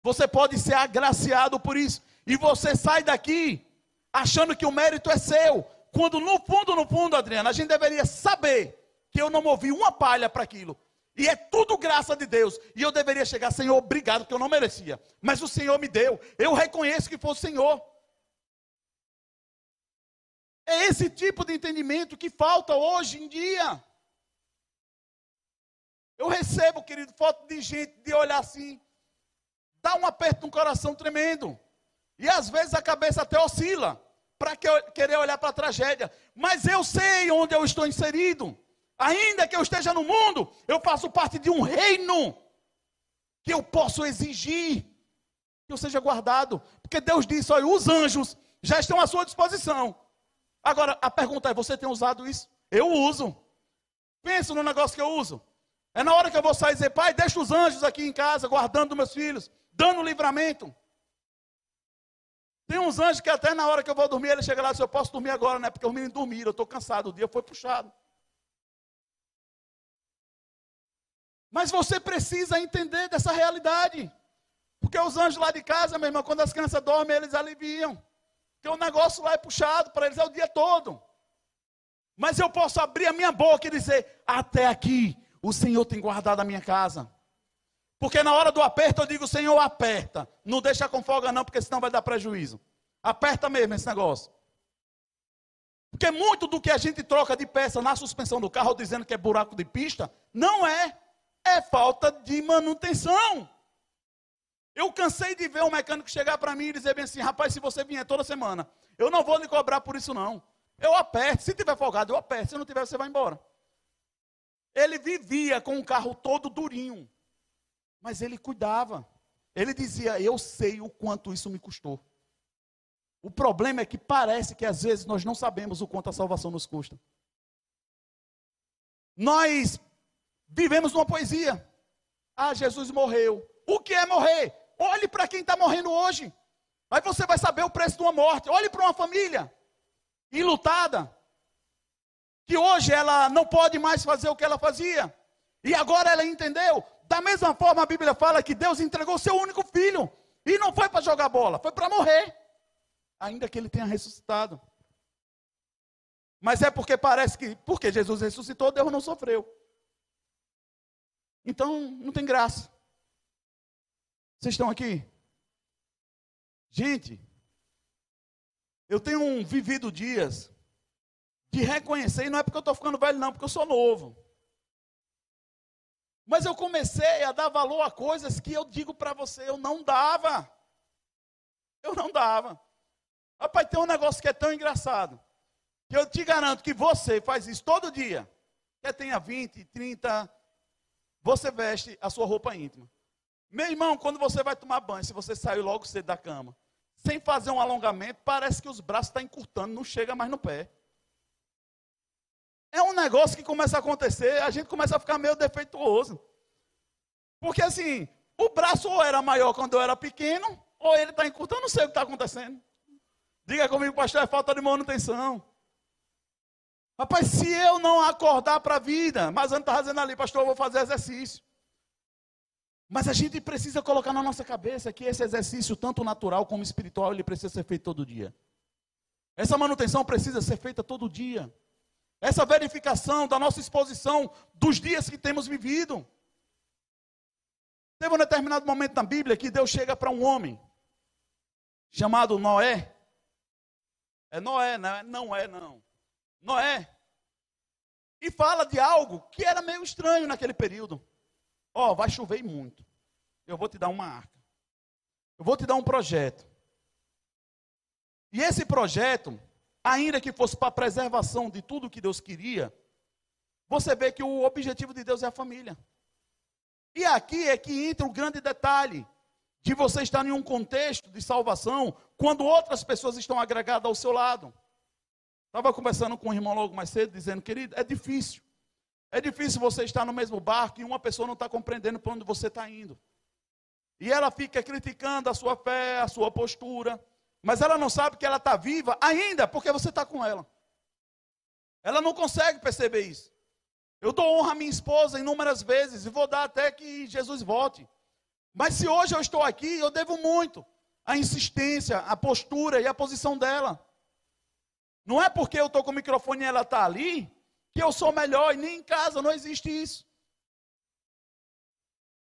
Você pode ser agraciado por isso. E você sai daqui achando que o mérito é seu. Quando no fundo, no fundo, Adriana, a gente deveria saber que eu não movi uma palha para aquilo. E é tudo graça de Deus. E eu deveria chegar, Senhor, obrigado, porque eu não merecia. Mas o Senhor me deu. Eu reconheço que foi o Senhor. É esse tipo de entendimento que falta hoje em dia. Eu recebo, querido, foto de gente de olhar assim, dá um aperto no coração tremendo. E às vezes a cabeça até oscila para que querer olhar para a tragédia. Mas eu sei onde eu estou inserido. Ainda que eu esteja no mundo, eu faço parte de um reino que eu posso exigir que eu seja guardado. Porque Deus disse: olha, os anjos já estão à sua disposição. Agora, a pergunta é: você tem usado isso? Eu uso. Pensa no negócio que eu uso. É na hora que eu vou sair e dizer, pai, deixa os anjos aqui em casa, guardando meus filhos, dando livramento. Tem uns anjos que até na hora que eu vou dormir, ele chega lá e diz, eu posso dormir agora, né? Porque os meninos dormiram, eu estou cansado, o dia foi puxado. Mas você precisa entender dessa realidade. Porque os anjos lá de casa, meu irmão, quando as crianças dormem, eles aliviam. Porque o negócio lá é puxado, para eles é o dia todo. Mas eu posso abrir a minha boca e dizer: até aqui o Senhor tem guardado a minha casa. Porque na hora do aperto eu digo: Senhor, aperta. Não deixa com folga, não, porque senão vai dar prejuízo. Aperta mesmo esse negócio. Porque muito do que a gente troca de peça na suspensão do carro, dizendo que é buraco de pista, não é. É falta de manutenção. Eu cansei de ver um mecânico chegar para mim e dizer bem assim: rapaz, se você vier toda semana, eu não vou lhe cobrar por isso, não. Eu aperto. Se tiver folgado, eu aperto. Se não tiver, você vai embora. Ele vivia com o carro todo durinho. Mas ele cuidava. Ele dizia: Eu sei o quanto isso me custou. O problema é que parece que às vezes nós não sabemos o quanto a salvação nos custa. Nós vivemos uma poesia. Ah, Jesus morreu. O que é morrer? Olhe para quem está morrendo hoje. Aí você vai saber o preço de uma morte. Olhe para uma família enlutada, que hoje ela não pode mais fazer o que ela fazia. E agora ela entendeu. Da mesma forma, a Bíblia fala que Deus entregou seu único filho. E não foi para jogar bola, foi para morrer. Ainda que ele tenha ressuscitado. Mas é porque parece que, porque Jesus ressuscitou, Deus não sofreu. Então, não tem graça. Vocês estão aqui? Gente, eu tenho vivido dias de reconhecer, e não é porque eu estou ficando velho, não, porque eu sou novo. Mas eu comecei a dar valor a coisas que eu digo para você, eu não dava. Eu não dava. Rapaz, tem um negócio que é tão engraçado. Que eu te garanto que você faz isso todo dia. Quer tenha 20, 30, você veste a sua roupa íntima. Meu irmão, quando você vai tomar banho, se você saiu logo cedo da cama, sem fazer um alongamento, parece que os braços estão tá encurtando, não chega mais no pé. É um negócio que começa a acontecer, a gente começa a ficar meio defeituoso. Porque assim, o braço ou era maior quando eu era pequeno, ou ele está encurtando, não sei o que está acontecendo. Diga comigo, pastor, é falta de manutenção. Rapaz, se eu não acordar para a vida, mas antes está dizendo ali, pastor, eu vou fazer exercício. Mas a gente precisa colocar na nossa cabeça que esse exercício, tanto natural como espiritual, ele precisa ser feito todo dia. Essa manutenção precisa ser feita todo dia. Essa verificação da nossa exposição dos dias que temos vivido. Teve um determinado momento na Bíblia que Deus chega para um homem chamado Noé. É Noé, não é? Não é, não. Noé. E fala de algo que era meio estranho naquele período. Ó, oh, vai chover muito. eu vou te dar uma arca. Eu vou te dar um projeto. E esse projeto, ainda que fosse para a preservação de tudo que Deus queria, você vê que o objetivo de Deus é a família. E aqui é que entra o grande detalhe de você estar em um contexto de salvação quando outras pessoas estão agregadas ao seu lado. Estava conversando com um irmão logo mais cedo, dizendo, querido, é difícil. É difícil você estar no mesmo barco e uma pessoa não está compreendendo para onde você está indo. E ela fica criticando a sua fé, a sua postura, mas ela não sabe que ela está viva ainda porque você está com ela. Ela não consegue perceber isso. Eu dou honra à minha esposa inúmeras vezes e vou dar até que Jesus volte. Mas se hoje eu estou aqui, eu devo muito à insistência, à postura e à posição dela. Não é porque eu estou com o microfone e ela está ali que eu sou melhor, e nem em casa não existe isso.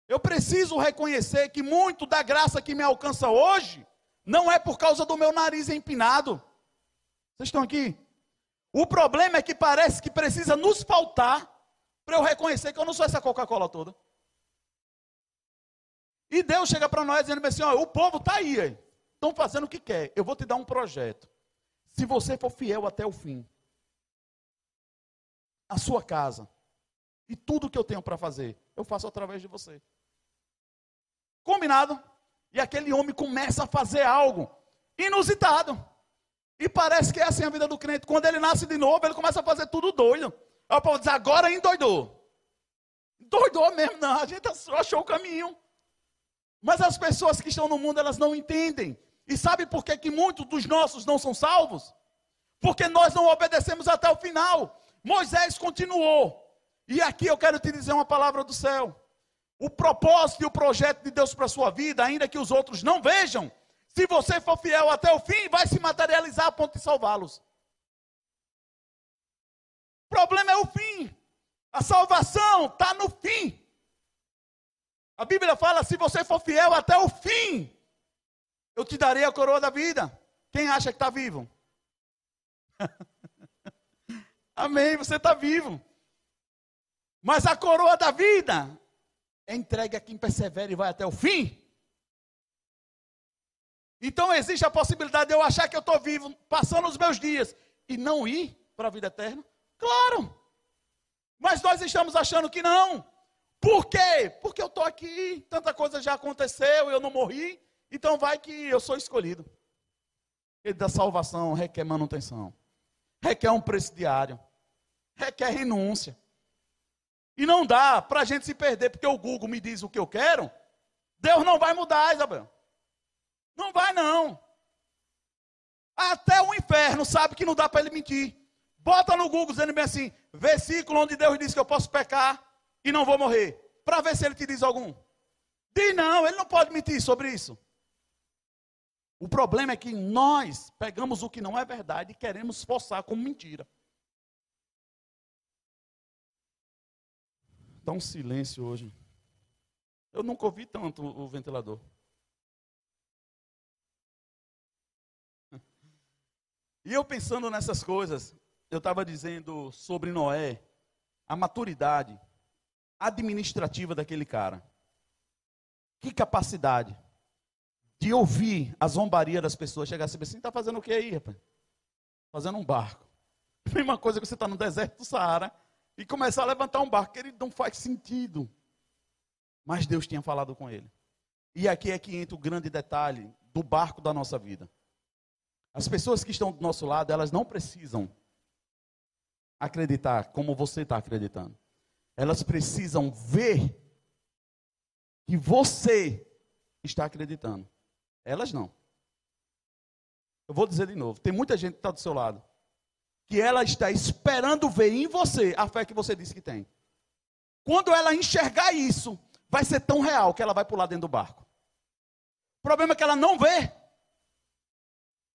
Eu preciso reconhecer que muito da graça que me alcança hoje não é por causa do meu nariz empinado. Vocês estão aqui? O problema é que parece que precisa nos faltar para eu reconhecer que eu não sou essa Coca-Cola toda. E Deus chega para nós dizendo assim: ó, o povo está aí, estão fazendo o que quer. Eu vou te dar um projeto. Se você for fiel até o fim, a sua casa e tudo que eu tenho para fazer, eu faço através de você. Combinado? E aquele homem começa a fazer algo inusitado. E parece que é assim a vida do crente. Quando ele nasce de novo, ele começa a fazer tudo doido. Aí o povo diz, agora endoidou. Doidou mesmo, não. A gente achou o caminho. Mas as pessoas que estão no mundo, elas não entendem. E sabe por que, que muitos dos nossos não são salvos? Porque nós não obedecemos até o final. Moisés continuou. E aqui eu quero te dizer uma palavra do céu. O propósito e o projeto de Deus para a sua vida, ainda que os outros não vejam, se você for fiel até o fim, vai se materializar a ponto de salvá-los. O problema é o fim. A salvação está no fim. A Bíblia fala: se você for fiel até o fim, eu te darei a coroa da vida. Quem acha que está vivo? <laughs> Amém, você está vivo. Mas a coroa da vida é entregue a quem persevera e vai até o fim. Então existe a possibilidade de eu achar que eu estou vivo, passando os meus dias, e não ir para a vida eterna? Claro. Mas nós estamos achando que não. Por quê? Porque eu estou aqui, tanta coisa já aconteceu, eu não morri, então vai que eu sou escolhido. E da salvação requer manutenção, requer um preço diário requer renúncia. E não dá para a gente se perder, porque o Google me diz o que eu quero. Deus não vai mudar, Isabel. Não vai, não. Até o inferno sabe que não dá para ele mentir. Bota no Google dizendo bem assim: versículo onde Deus diz que eu posso pecar e não vou morrer. Para ver se ele te diz algum. Diz não, ele não pode mentir sobre isso. O problema é que nós pegamos o que não é verdade e queremos forçar como mentira. Está um silêncio hoje. Eu nunca ouvi tanto o ventilador. E eu pensando nessas coisas, eu estava dizendo sobre Noé, a maturidade administrativa daquele cara. Que capacidade de ouvir a zombaria das pessoas, chegar assim, está fazendo o que aí, rapaz? Fazendo um barco. <laughs> Mesma coisa que você está no deserto do Saara, e começar a levantar um barco, ele não faz sentido. Mas Deus tinha falado com ele. E aqui é que entra o grande detalhe do barco da nossa vida. As pessoas que estão do nosso lado, elas não precisam acreditar como você está acreditando. Elas precisam ver que você está acreditando. Elas não. Eu vou dizer de novo: tem muita gente que está do seu lado que ela está esperando ver em você a fé que você disse que tem. Quando ela enxergar isso, vai ser tão real que ela vai pular dentro do barco. O problema é que ela não vê.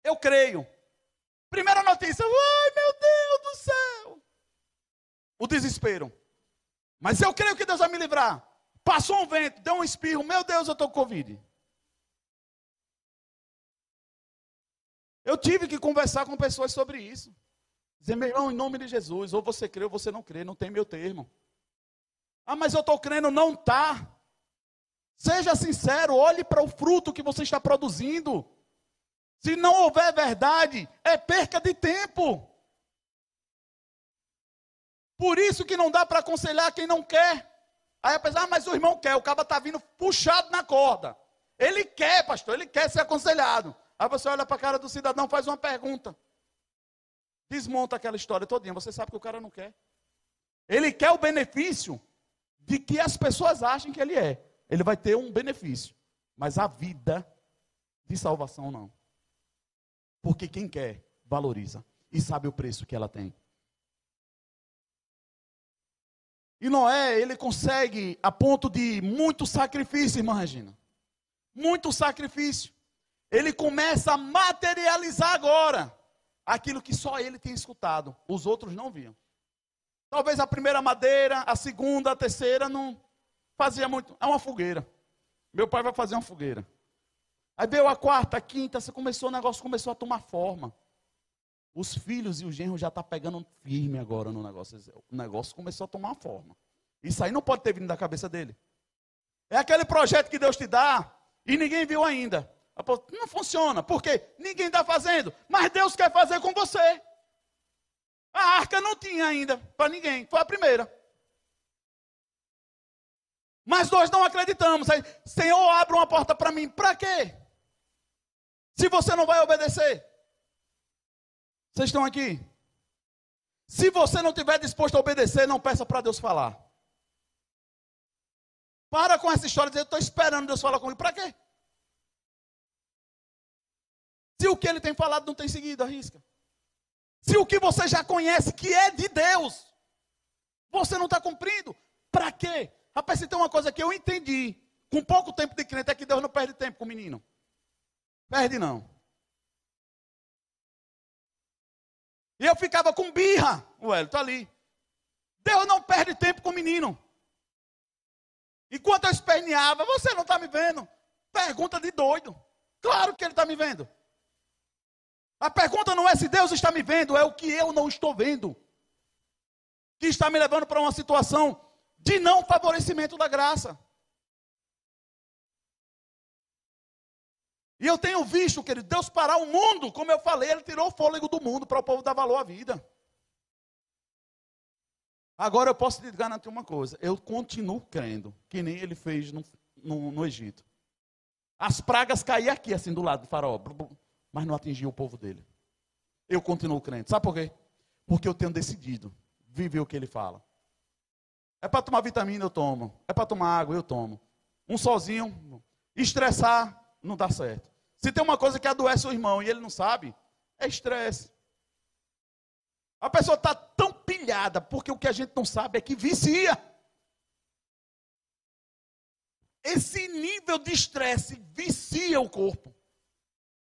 Eu creio. Primeira notícia, ai meu Deus do céu. O desespero. Mas eu creio que Deus vai me livrar. Passou um vento, deu um espirro, meu Deus, eu estou com Covid. Eu tive que conversar com pessoas sobre isso. Dizer, meu irmão, em nome de Jesus, ou você crê ou você não crê, não tem meu termo. Ah, mas eu estou crendo, não está. Seja sincero, olhe para o fruto que você está produzindo. Se não houver verdade, é perca de tempo. Por isso que não dá para aconselhar quem não quer. Aí a pessoa, ah, mas o irmão quer, o cara está vindo puxado na corda. Ele quer, pastor, ele quer ser aconselhado. Aí você olha para a cara do cidadão, faz uma pergunta. Desmonta aquela história todinha. Você sabe que o cara não quer. Ele quer o benefício de que as pessoas achem que ele é. Ele vai ter um benefício. Mas a vida de salvação não. Porque quem quer, valoriza. E sabe o preço que ela tem. E Noé, ele consegue a ponto de muito sacrifício, irmã Regina. Muito sacrifício. Ele começa a materializar agora aquilo que só ele tinha escutado, os outros não viam. Talvez a primeira madeira, a segunda, a terceira não fazia muito. É uma fogueira. Meu pai vai fazer uma fogueira. Aí veio a quarta, a quinta, você começou, o negócio começou a tomar forma. Os filhos e o genro já estão tá pegando firme agora no negócio. O negócio começou a tomar forma. Isso aí não pode ter vindo da cabeça dele. É aquele projeto que Deus te dá e ninguém viu ainda. Não funciona, porque ninguém está fazendo, mas Deus quer fazer com você. A arca não tinha ainda para ninguém, foi a primeira. Mas nós não acreditamos. Aí, Senhor, abre uma porta para mim. Para quê? Se você não vai obedecer. Vocês estão aqui? Se você não estiver disposto a obedecer, não peça para Deus falar. Para com essa história de dizer, eu estou esperando Deus falar comigo. Para quê? Se o que ele tem falado não tem seguido, arrisca. Se o que você já conhece, que é de Deus, você não está cumprindo, para quê? Rapaz, se tem uma coisa que eu entendi, com pouco tempo de crente, é que Deus não perde tempo com o menino. Perde não. E eu ficava com birra, o Hélio, está ali. Deus não perde tempo com o menino. Enquanto eu esperneava, você não está me vendo. Pergunta de doido. Claro que ele está me vendo. A pergunta não é se Deus está me vendo, é o que eu não estou vendo. Que está me levando para uma situação de não favorecimento da graça. E eu tenho visto, querido, Deus parar o mundo, como eu falei, Ele tirou o fôlego do mundo para o povo dar valor à vida. Agora eu posso te garantir uma coisa: eu continuo crendo, que nem ele fez no, no, no Egito. As pragas caíam aqui, assim, do lado do faraó mas não atingiu o povo dele. Eu continuo crente. Sabe por quê? Porque eu tenho decidido viver o que ele fala. É para tomar vitamina, eu tomo. É para tomar água, eu tomo. Um sozinho, estressar, não dá certo. Se tem uma coisa que adoece o irmão e ele não sabe, é estresse. A pessoa está tão pilhada, porque o que a gente não sabe é que vicia. Esse nível de estresse vicia o corpo.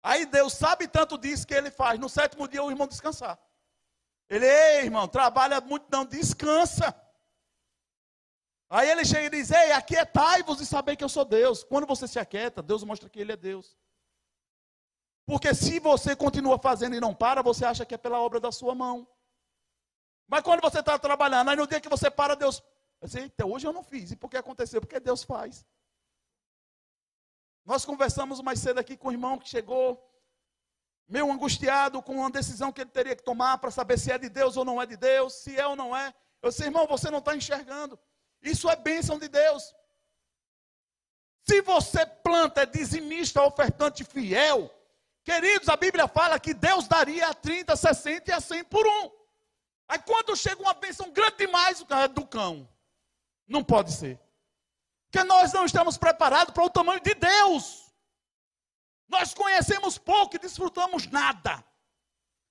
Aí Deus sabe tanto disso que ele faz. No sétimo dia o irmão descansar. Ele, ei, irmão, trabalha muito, não descansa. Aí ele chega e diz: Ei, aquietai-vos e saber que eu sou Deus. Quando você se aquieta, Deus mostra que Ele é Deus. Porque se você continua fazendo e não para, você acha que é pela obra da sua mão. Mas quando você está trabalhando, aí no dia que você para, Deus. Você, Eita, hoje eu não fiz. E por que aconteceu? Porque Deus faz. Nós conversamos mais cedo aqui com o irmão que chegou, meio angustiado com uma decisão que ele teria que tomar para saber se é de Deus ou não é de Deus, se é ou não é. Eu disse, irmão, você não está enxergando. Isso é bênção de Deus. Se você planta, é dizimista, ofertante fiel, queridos, a Bíblia fala que Deus daria a 30, 60 e a 100 por um. Aí quando chega uma bênção grande demais, o cara é do cão. Não pode ser. Porque nós não estamos preparados para o tamanho de Deus. Nós conhecemos pouco e desfrutamos nada.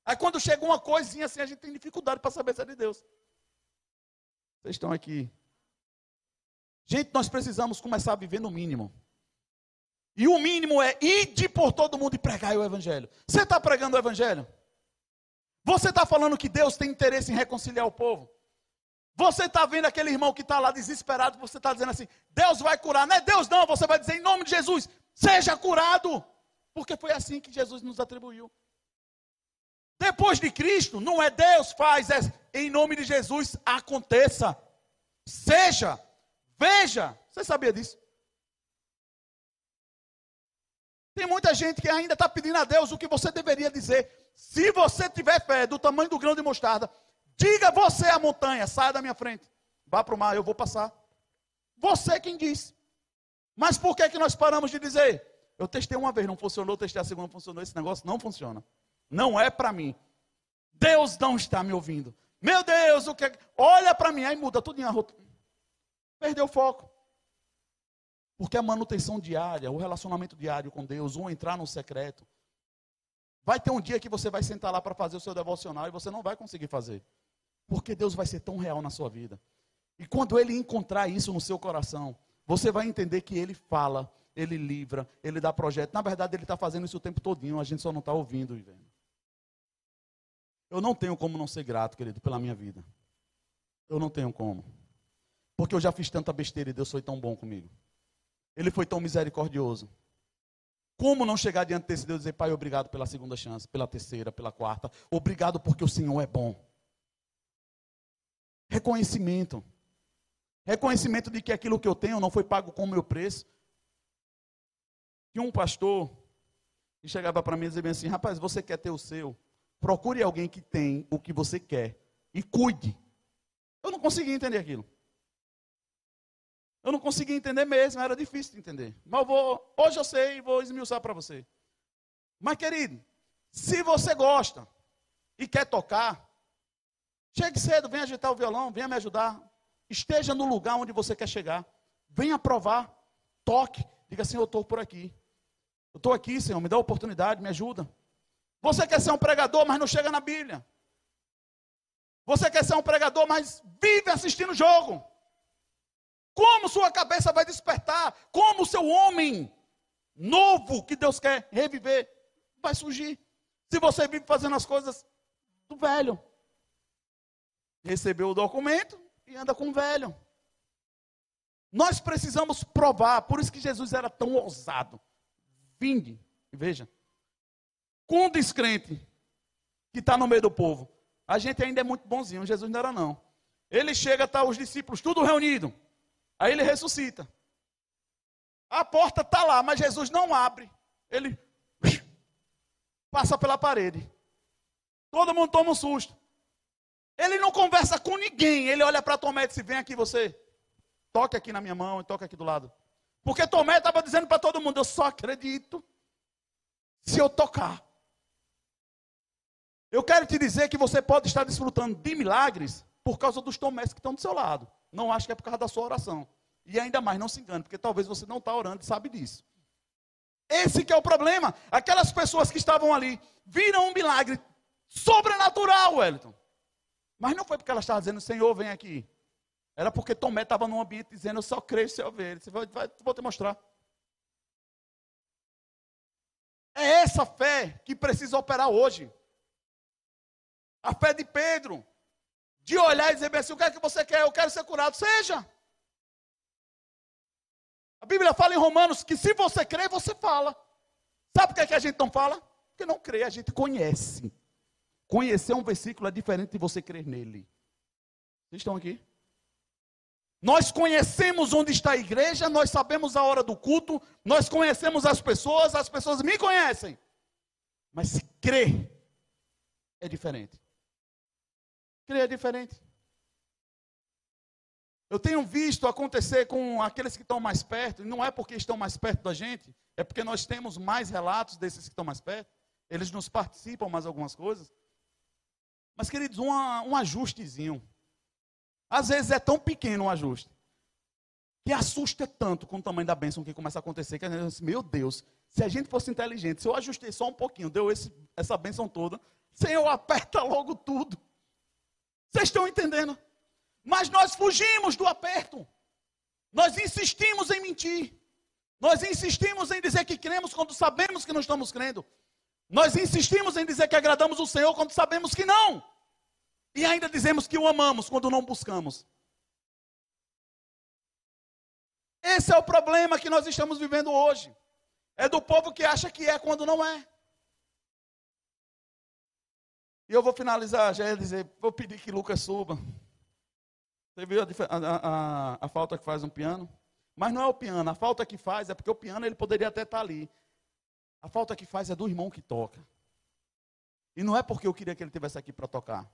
Aí quando chega uma coisinha assim, a gente tem dificuldade para saber se é de Deus. Vocês estão aqui. Gente, nós precisamos começar a viver no mínimo. E o mínimo é ir por todo mundo e pregar o Evangelho. Você está pregando o Evangelho? Você está falando que Deus tem interesse em reconciliar o povo? Você está vendo aquele irmão que está lá desesperado, você está dizendo assim: Deus vai curar. Não é Deus, não. Você vai dizer em nome de Jesus: seja curado. Porque foi assim que Jesus nos atribuiu. Depois de Cristo, não é Deus faz, é em nome de Jesus aconteça. Seja, veja. Você sabia disso? Tem muita gente que ainda está pedindo a Deus o que você deveria dizer. Se você tiver fé do tamanho do grão de mostarda, diga você a montanha, saia da minha frente. Vá para o mar, eu vou passar. Você quem disse. Mas por que, que nós paramos de dizer? Eu testei uma vez, não funcionou, testei a segunda, funcionou. Esse negócio não funciona. Não é para mim. Deus não está me ouvindo. Meu Deus, o que é Olha para mim, aí muda tudo em arroto. Perdeu o foco. Porque a manutenção diária, o relacionamento diário com Deus, um entrar no secreto. Vai ter um dia que você vai sentar lá para fazer o seu devocional e você não vai conseguir fazer. Porque Deus vai ser tão real na sua vida. E quando ele encontrar isso no seu coração, você vai entender que ele fala, ele livra, ele dá projeto. Na verdade, ele está fazendo isso o tempo todinho, a gente só não está ouvindo e vendo. Eu não tenho como não ser grato, querido, pela minha vida. Eu não tenho como. Porque eu já fiz tanta besteira e Deus foi tão bom comigo. Ele foi tão misericordioso. Como não chegar diante desse Deus e dizer, Pai, obrigado pela segunda chance, pela terceira, pela quarta. Obrigado porque o Senhor é bom. Reconhecimento. Reconhecimento de que aquilo que eu tenho não foi pago com o meu preço. E um pastor que chegava para mim e dizia assim: rapaz, você quer ter o seu? Procure alguém que tem o que você quer e cuide. Eu não conseguia entender aquilo. Eu não conseguia entender mesmo, era difícil de entender. Mas vou, hoje eu sei e vou esmiuçar para você. Mas, querido, se você gosta e quer tocar, chegue cedo, venha agitar o violão, venha me ajudar. Esteja no lugar onde você quer chegar. Venha provar, toque, diga assim: Eu estou por aqui. Eu estou aqui, Senhor, me dá a oportunidade, me ajuda. Você quer ser um pregador, mas não chega na Bíblia. Você quer ser um pregador, mas vive assistindo o jogo. Como sua cabeça vai despertar? Como o seu homem novo que Deus quer reviver vai surgir? Se você vive fazendo as coisas do velho. Recebeu o documento e anda com o velho. Nós precisamos provar, por isso que Jesus era tão ousado. Vinde, veja. Com um descrente que está no meio do povo. A gente ainda é muito bonzinho, Jesus não era não. Ele chega, tá os discípulos tudo reunido. Aí ele ressuscita. A porta está lá, mas Jesus não abre. Ele passa pela parede. Todo mundo toma um susto. Ele não conversa com ninguém. Ele olha para Tomé e diz: Vem aqui você. Toque aqui na minha mão e toque aqui do lado. Porque Tomé estava dizendo para todo mundo: Eu só acredito se eu tocar. Eu quero te dizer que você pode estar desfrutando de milagres por causa dos tomés que estão do seu lado. Não acho que é por causa da sua oração. E ainda mais, não se engane, porque talvez você não está orando e sabe disso. Esse que é o problema. Aquelas pessoas que estavam ali viram um milagre sobrenatural, Wellington. Mas não foi porque ela estava dizendo, Senhor, vem aqui. Era porque Tomé estava num ambiente dizendo, eu só creio se eu ver. Ele disse, vai, vou te mostrar. É essa fé que precisa operar hoje. A fé de Pedro. De olhar e dizer assim: o que é que você quer? Eu quero ser curado. Seja. A Bíblia fala em Romanos que se você crê, você fala. Sabe por que, é que a gente não fala? Porque não crê, a gente conhece. Conhecer um versículo é diferente de você crer nele. Vocês estão aqui? Nós conhecemos onde está a igreja, nós sabemos a hora do culto, nós conhecemos as pessoas, as pessoas me conhecem. Mas se crer é diferente. Crer é diferente. Eu tenho visto acontecer com aqueles que estão mais perto, e não é porque estão mais perto da gente, é porque nós temos mais relatos desses que estão mais perto. Eles nos participam mais algumas coisas. Mas, queridos, um, um ajustezinho. Às vezes é tão pequeno um ajuste, que assusta tanto com o tamanho da bênção que começa a acontecer, que a gente diz, meu Deus, se a gente fosse inteligente, se eu ajustei só um pouquinho, deu esse, essa bênção toda, Senhor, aperta logo tudo. Vocês estão entendendo? Mas nós fugimos do aperto. Nós insistimos em mentir. Nós insistimos em dizer que cremos quando sabemos que não estamos crendo. Nós insistimos em dizer que agradamos o Senhor quando sabemos que não. E ainda dizemos que o amamos quando não buscamos. Esse é o problema que nós estamos vivendo hoje. É do povo que acha que é quando não é. E eu vou finalizar, já ia dizer, vou pedir que Lucas suba. Você viu a, a, a, a, falta que faz um piano? Mas não é o piano, a falta que faz é porque o piano ele poderia até estar ali. A falta que faz é do irmão que toca. E não é porque eu queria que ele tivesse aqui para tocar.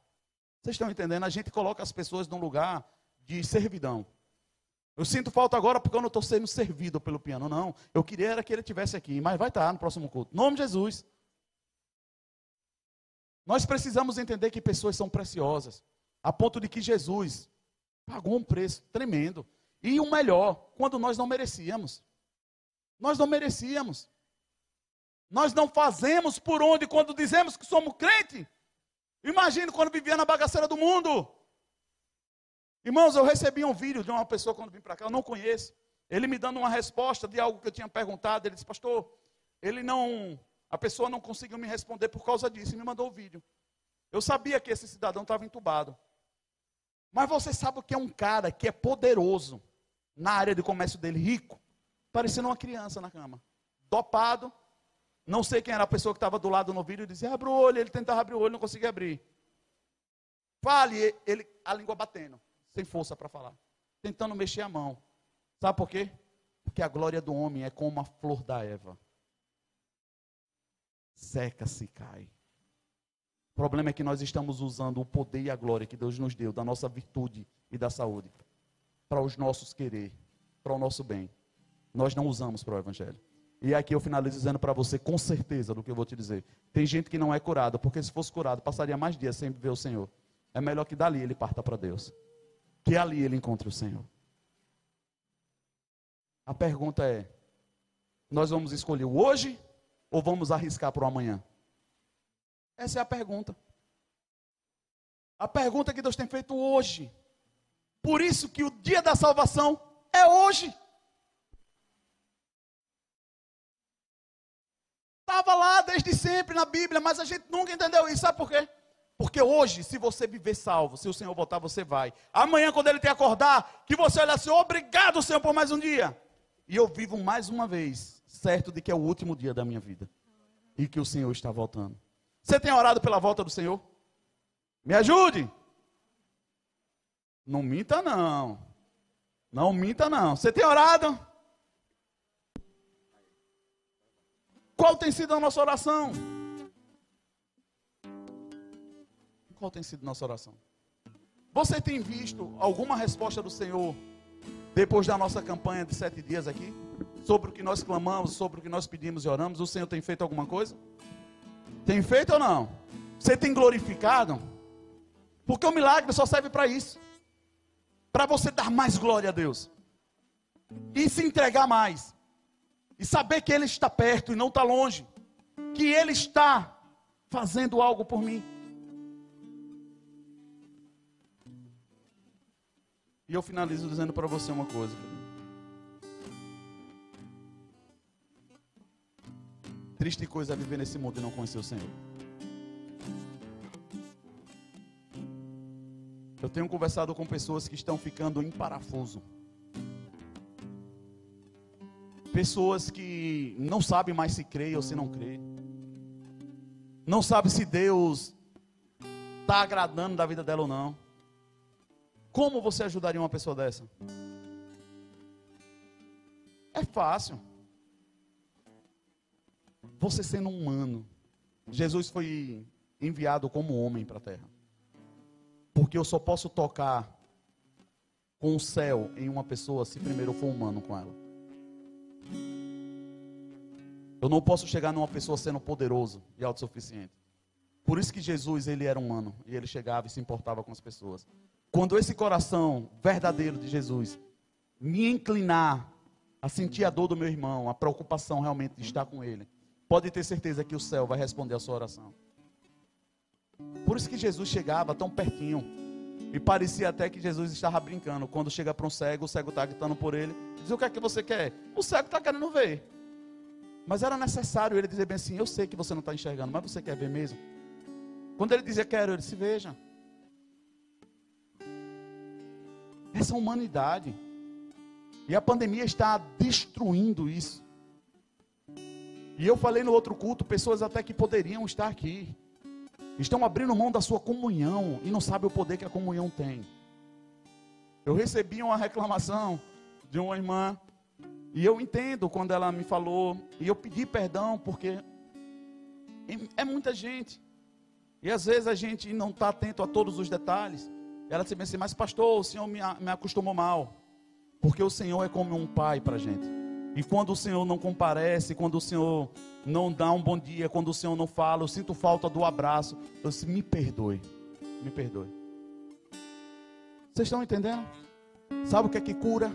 Vocês estão entendendo? A gente coloca as pessoas num lugar de servidão. Eu sinto falta agora porque eu não estou sendo servido pelo piano. Não. Eu queria era que ele tivesse aqui, mas vai estar no próximo culto. Em nome de Jesus. Nós precisamos entender que pessoas são preciosas. A ponto de que Jesus pagou um preço tremendo. E o melhor, quando nós não merecíamos. Nós não merecíamos. Nós não fazemos por onde quando dizemos que somos crente. Imagine quando vivia na bagaceira do mundo. Irmãos, eu recebi um vídeo de uma pessoa quando vim para cá, eu não conheço. Ele me dando uma resposta de algo que eu tinha perguntado. Ele disse, pastor, ele não, a pessoa não conseguiu me responder por causa disso e me mandou o vídeo. Eu sabia que esse cidadão estava entubado. Mas você sabe o que é um cara que é poderoso na área de comércio dele, rico, parecendo uma criança na cama, dopado. Não sei quem era a pessoa que estava do lado no vídeo e dizia: abre o olho. Ele tentava abrir o olho, não conseguia abrir. Fale, ele, a língua batendo sem força para falar, tentando mexer a mão. Sabe por quê? Porque a glória do homem é como a flor da Eva. Seca-se e cai. O problema é que nós estamos usando o poder e a glória que Deus nos deu, da nossa virtude e da saúde, para os nossos querer, para o nosso bem. Nós não usamos para o Evangelho. E aqui eu finalizo dizendo para você, com certeza, do que eu vou te dizer. Tem gente que não é curada, porque se fosse curado, passaria mais dias sem ver o Senhor. É melhor que dali ele parta para Deus que ali ele encontre o Senhor. A pergunta é: nós vamos escolher o hoje ou vamos arriscar para o amanhã? Essa é a pergunta. A pergunta que Deus tem feito hoje. Por isso que o dia da salvação é hoje. Estava lá desde sempre na Bíblia, mas a gente nunca entendeu isso. Sabe por quê? Porque hoje, se você viver salvo, se o Senhor voltar, você vai. Amanhã, quando Ele te acordar, que você olhe assim, obrigado, Senhor, por mais um dia. E eu vivo mais uma vez, certo de que é o último dia da minha vida. E que o Senhor está voltando. Você tem orado pela volta do Senhor? Me ajude. Não minta, não. Não minta, não. Você tem orado? Qual tem sido a nossa oração? Qual tem sido nossa oração? Você tem visto alguma resposta do Senhor depois da nossa campanha de sete dias aqui? Sobre o que nós clamamos, sobre o que nós pedimos e oramos? O Senhor tem feito alguma coisa? Tem feito ou não? Você tem glorificado? Porque o milagre só serve para isso para você dar mais glória a Deus e se entregar mais e saber que Ele está perto e não está longe, que Ele está fazendo algo por mim. E eu finalizo dizendo para você uma coisa. Triste coisa é viver nesse mundo e não conhecer o Senhor. Eu tenho conversado com pessoas que estão ficando em parafuso. Pessoas que não sabem mais se crê ou se não crê. Não sabe se Deus está agradando da vida dela ou não. Como você ajudaria uma pessoa dessa? É fácil. Você sendo humano. Jesus foi enviado como homem para a terra. Porque eu só posso tocar com o céu em uma pessoa se primeiro for humano com ela. Eu não posso chegar numa pessoa sendo poderoso e autossuficiente. Por isso que Jesus, ele era humano e ele chegava e se importava com as pessoas. Quando esse coração verdadeiro de Jesus me inclinar a sentir a dor do meu irmão, a preocupação realmente de estar com ele, pode ter certeza que o céu vai responder a sua oração. Por isso que Jesus chegava tão pertinho. E parecia até que Jesus estava brincando. Quando chega para um cego, o cego está gritando por ele. Diz: O que é que você quer? O cego está querendo ver. Mas era necessário ele dizer bem assim: Eu sei que você não está enxergando, mas você quer ver mesmo? Quando ele dizia quero, ele se veja. Essa humanidade. E a pandemia está destruindo isso. E eu falei no outro culto, pessoas até que poderiam estar aqui. Estão abrindo mão da sua comunhão e não sabem o poder que a comunhão tem. Eu recebi uma reclamação de uma irmã E eu entendo quando ela me falou, e eu pedi perdão, porque é muita gente. E às vezes a gente não está atento a todos os detalhes. Ela disse assim, mas pastor, o Senhor me, me acostumou mal. Porque o Senhor é como um pai para a gente. E quando o Senhor não comparece, quando o Senhor não dá um bom dia, quando o Senhor não fala, eu sinto falta do abraço. Eu disse, me perdoe, me perdoe. Vocês estão entendendo? Sabe o que é que cura?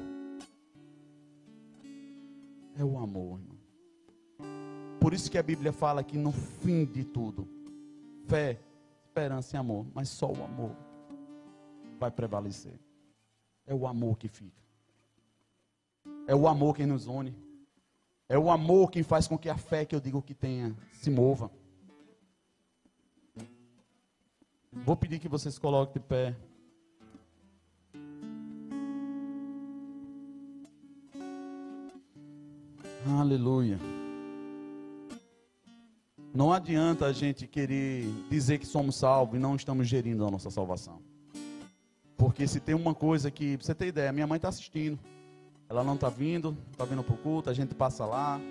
É o amor, irmão. Por isso que a Bíblia fala que no fim de tudo, fé, esperança e amor, mas só o amor vai prevalecer. É o amor que fica. É o amor quem nos une. É o amor quem faz com que a fé que eu digo que tenha se mova. Vou pedir que vocês coloquem de pé. Aleluia. Não adianta a gente querer dizer que somos salvos e não estamos gerindo a nossa salvação. Porque se tem uma coisa que, pra você ter ideia, minha mãe está assistindo. Ela não está vindo, está vindo para o culto, a gente passa lá.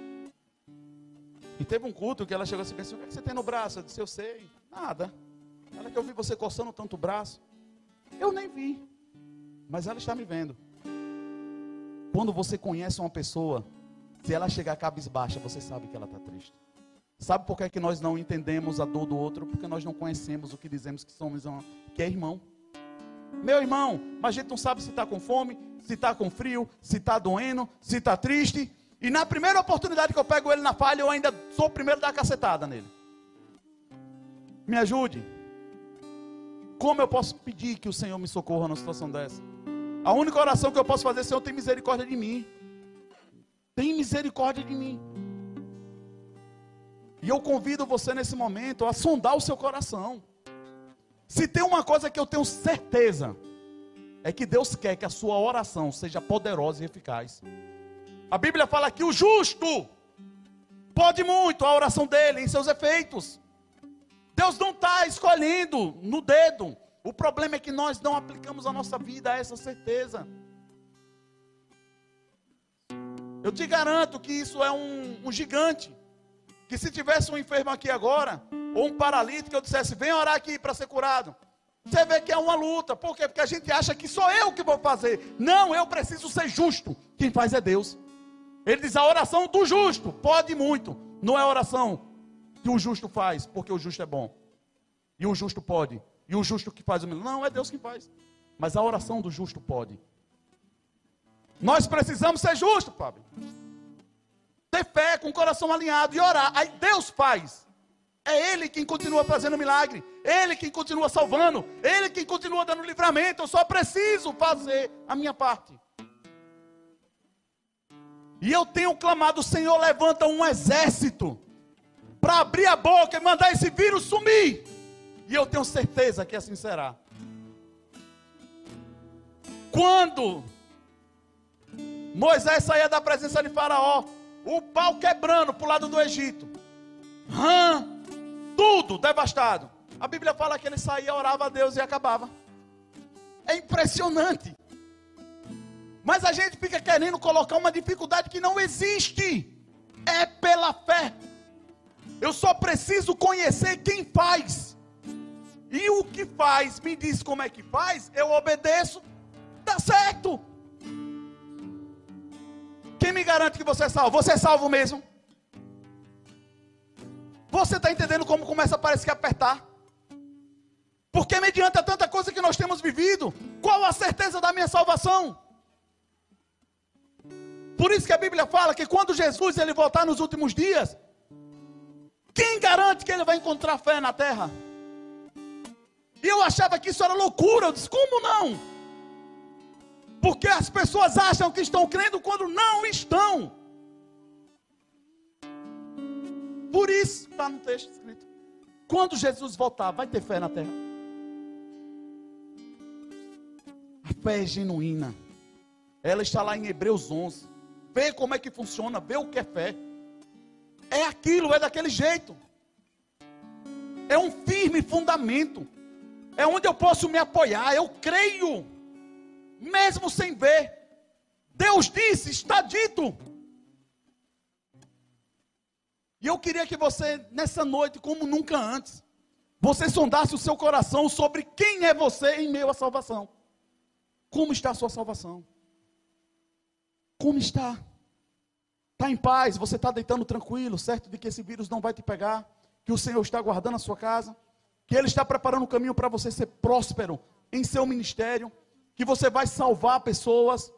E teve um culto que ela chegou assim e pensou, o que, é que você tem no braço? Eu disse, eu sei. Nada. Ela que eu vi você coçando tanto o braço. Eu nem vi. Mas ela está me vendo. Quando você conhece uma pessoa, se ela chegar cabisbaixa, você sabe que ela está triste. Sabe por que, é que nós não entendemos a dor do outro? Porque nós não conhecemos o que dizemos que somos, que é irmão. Meu irmão, mas a gente não sabe se está com fome, se está com frio, se está doendo, se está triste. E na primeira oportunidade que eu pego ele na falha, eu ainda sou o primeiro a dar cacetada nele. Me ajude. Como eu posso pedir que o Senhor me socorra numa situação dessa? A única oração que eu posso fazer, Senhor, tem misericórdia de mim. Tem misericórdia de mim. E eu convido você nesse momento a sondar o seu coração. Se tem uma coisa que eu tenho certeza, é que Deus quer que a sua oração seja poderosa e eficaz. A Bíblia fala que o justo pode muito a oração dele em seus efeitos. Deus não está escolhendo no dedo. O problema é que nós não aplicamos a nossa vida a essa certeza. Eu te garanto que isso é um, um gigante. Que se tivesse um enfermo aqui agora, ou um paralítico, eu dissesse, vem orar aqui para ser curado. Você vê que é uma luta. Por quê? Porque a gente acha que sou eu que vou fazer. Não, eu preciso ser justo. Quem faz é Deus. Ele diz a oração do justo. Pode muito. Não é a oração que o justo faz, porque o justo é bom. E o justo pode. E o justo que faz o milagre. Não, é Deus quem faz. Mas a oração do justo pode. Nós precisamos ser justos, Fábio. Ter fé com o coração alinhado e orar. Aí Deus faz. É Ele quem continua fazendo milagre. Ele quem continua salvando. Ele quem continua dando livramento. Eu só preciso fazer a minha parte. E eu tenho clamado, Senhor, levanta um exército para abrir a boca e mandar esse vírus sumir. E eu tenho certeza que assim será. Quando Moisés saía da presença de Faraó, o pau quebrando para o lado do Egito, Hã, tudo devastado. A Bíblia fala que ele saía, orava a Deus e acabava. É impressionante. Mas a gente fica querendo colocar uma dificuldade que não existe. É pela fé. Eu só preciso conhecer quem faz. E o que faz, me diz como é que faz, eu obedeço, dá certo. Quem me garante que você é salvo? Você é salvo mesmo? Você está entendendo como começa a parecer apertar? Porque mediante a tanta coisa que nós temos vivido, qual a certeza da minha salvação? Por isso que a Bíblia fala que quando Jesus ele voltar nos últimos dias, quem garante que ele vai encontrar fé na terra? E eu achava que isso era loucura. Eu disse, como não? Porque as pessoas acham que estão crendo quando não estão. Por isso, está no texto escrito. Quando Jesus voltar, vai ter fé na terra. A fé é genuína. Ela está lá em Hebreus 11. Vê como é que funciona, vê o que é fé. É aquilo, é daquele jeito. É um firme fundamento. É onde eu posso me apoiar. Eu creio mesmo sem ver. Deus disse, está dito. E eu queria que você, nessa noite, como nunca antes, você sondasse o seu coração sobre quem é você em meio à salvação. Como está a sua salvação? Como está? Está em paz? Você está deitando tranquilo, certo de que esse vírus não vai te pegar? Que o Senhor está guardando a sua casa? Que Ele está preparando o caminho para você ser próspero em seu ministério? Que você vai salvar pessoas?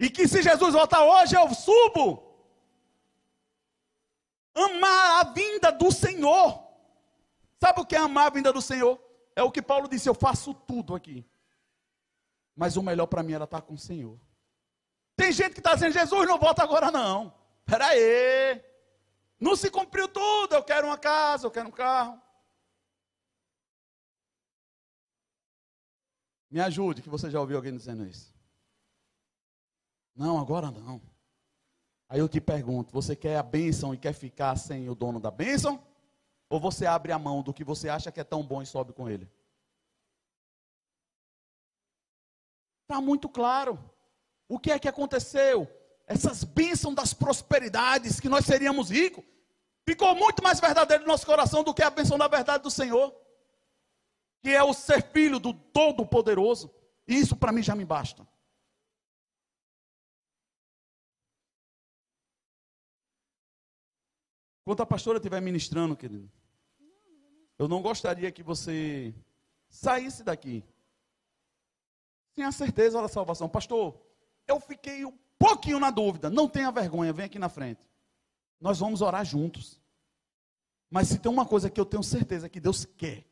E que se Jesus voltar hoje, eu subo. Amar a vinda do Senhor. Sabe o que é amar a vinda do Senhor? É o que Paulo disse: eu faço tudo aqui. Mas o melhor para mim era estar com o Senhor. Tem gente que está dizendo: Jesus não volta agora, não. Espera aí. Não se cumpriu tudo. Eu quero uma casa, eu quero um carro. Me ajude, que você já ouviu alguém dizendo isso. Não, agora não. Aí eu te pergunto: você quer a bênção e quer ficar sem o dono da bênção? Ou você abre a mão do que você acha que é tão bom e sobe com ele? Está muito claro. O que é que aconteceu? Essas bênçãos das prosperidades, que nós seríamos ricos, ficou muito mais verdadeiro no nosso coração do que a bênção da verdade do Senhor, que é o ser filho do Todo-Poderoso. E isso para mim já me basta. Enquanto a pastora estiver ministrando, querido, eu não gostaria que você saísse daqui sem a certeza da salvação. Pastor, eu fiquei um pouquinho na dúvida. Não tenha vergonha, vem aqui na frente. Nós vamos orar juntos. Mas se tem uma coisa que eu tenho certeza que Deus quer,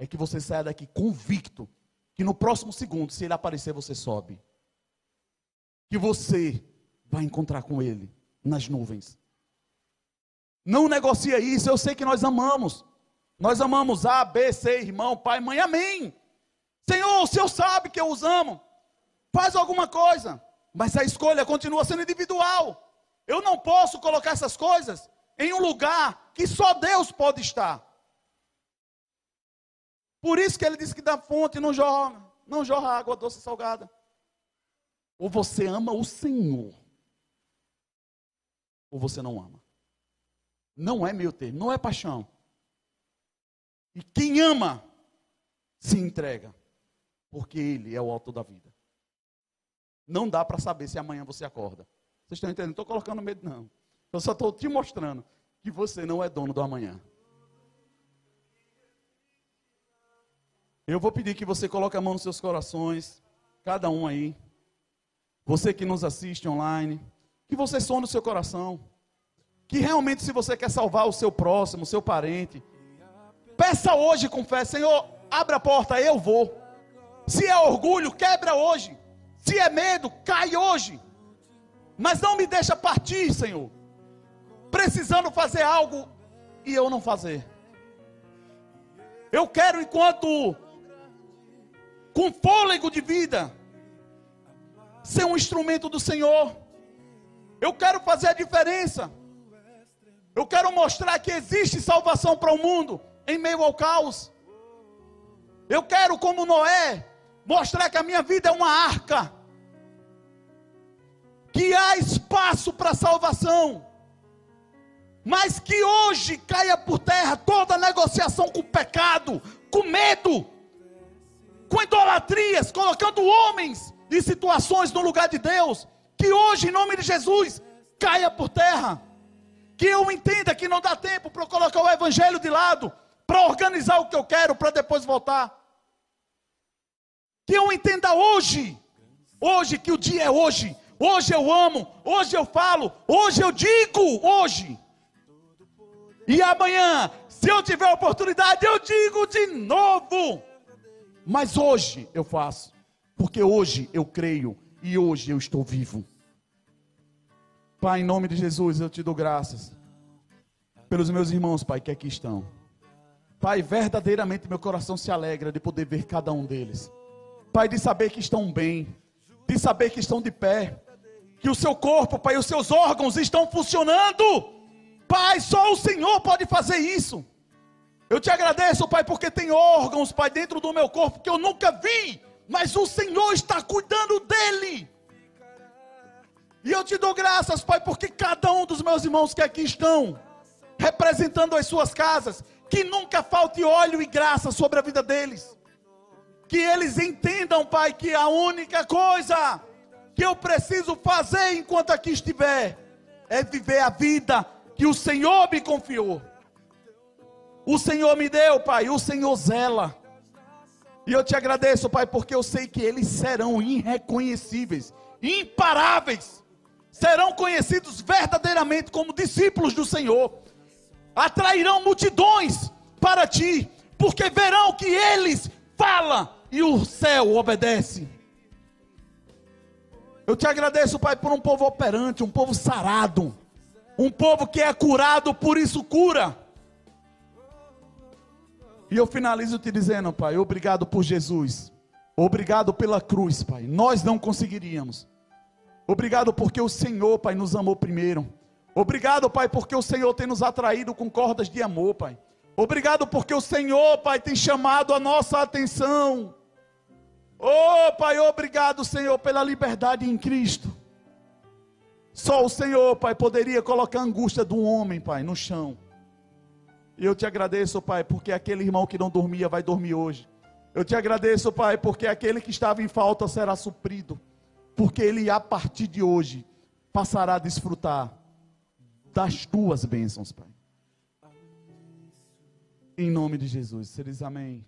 é que você saia daqui convicto que no próximo segundo, se ele aparecer, você sobe. Que você vai encontrar com ele nas nuvens. Não negocia isso, eu sei que nós amamos. Nós amamos A, B, C, irmão, pai, mãe, amém. Senhor, o Senhor sabe que eu os amo. Faz alguma coisa. Mas a escolha continua sendo individual. Eu não posso colocar essas coisas em um lugar que só Deus pode estar. Por isso que ele disse que da fonte não jorra, não jorra água doce e salgada. Ou você ama o Senhor, ou você não ama. Não é meio termo, não é paixão. E quem ama, se entrega, porque Ele é o autor da vida. Não dá para saber se amanhã você acorda. Vocês estão entendendo? Não estou colocando medo, não. Eu só estou te mostrando que você não é dono do amanhã. Eu vou pedir que você coloque a mão nos seus corações, cada um aí. Você que nos assiste online, que você sonhe no seu coração que realmente, se você quer salvar o seu próximo, o seu parente, peça hoje com fé: Senhor, abre a porta, eu vou. Se é orgulho, quebra hoje. Se é medo, cai hoje. Mas não me deixa partir, Senhor, precisando fazer algo e eu não fazer. Eu quero, enquanto com fôlego de vida, ser um instrumento do Senhor. Eu quero fazer a diferença. Eu quero mostrar que existe salvação para o mundo em meio ao caos. Eu quero, como Noé, mostrar que a minha vida é uma arca, que há espaço para salvação, mas que hoje caia por terra toda negociação com o pecado, com medo, com idolatrias, colocando homens e situações no lugar de Deus, que hoje, em nome de Jesus, caia por terra que eu entenda que não dá tempo para eu colocar o evangelho de lado, para organizar o que eu quero, para depois voltar. Que eu entenda hoje, hoje que o dia é hoje, hoje eu amo, hoje eu falo, hoje eu digo, hoje. E amanhã, se eu tiver oportunidade, eu digo de novo. Mas hoje eu faço, porque hoje eu creio e hoje eu estou vivo. Pai, em nome de Jesus, eu te dou graças pelos meus irmãos, Pai, que aqui estão. Pai, verdadeiramente meu coração se alegra de poder ver cada um deles. Pai, de saber que estão bem, de saber que estão de pé, que o seu corpo, Pai, os seus órgãos estão funcionando. Pai, só o Senhor pode fazer isso. Eu te agradeço, Pai, porque tem órgãos, Pai, dentro do meu corpo que eu nunca vi, mas o Senhor está cuidando dele. E eu te dou graças, Pai, porque cada um dos meus irmãos que aqui estão representando as suas casas, que nunca falte óleo e graça sobre a vida deles. Que eles entendam, Pai, que a única coisa que eu preciso fazer enquanto aqui estiver é viver a vida que o Senhor me confiou. O Senhor me deu, Pai, o Senhor zela. E eu te agradeço, Pai, porque eu sei que eles serão irreconhecíveis, imparáveis, serão conhecidos verdadeiramente como discípulos do Senhor, atrairão multidões para ti, porque verão que eles falam e o céu obedece. Eu te agradeço, Pai, por um povo operante, um povo sarado, um povo que é curado, por isso cura. E eu finalizo te dizendo, Pai, obrigado por Jesus. Obrigado pela cruz, Pai. Nós não conseguiríamos. Obrigado porque o Senhor, Pai, nos amou primeiro. Obrigado, Pai, porque o Senhor tem nos atraído com cordas de amor, Pai. Obrigado porque o Senhor, Pai, tem chamado a nossa atenção. Oh, Pai, obrigado, Senhor, pela liberdade em Cristo. Só o Senhor, Pai, poderia colocar a angústia do homem, Pai, no chão. E eu te agradeço, Pai, porque aquele irmão que não dormia vai dormir hoje. Eu te agradeço, Pai, porque aquele que estava em falta será suprido. Porque ele, a partir de hoje, passará a desfrutar das tuas bênçãos, Pai. Em nome de Jesus. Seres amém.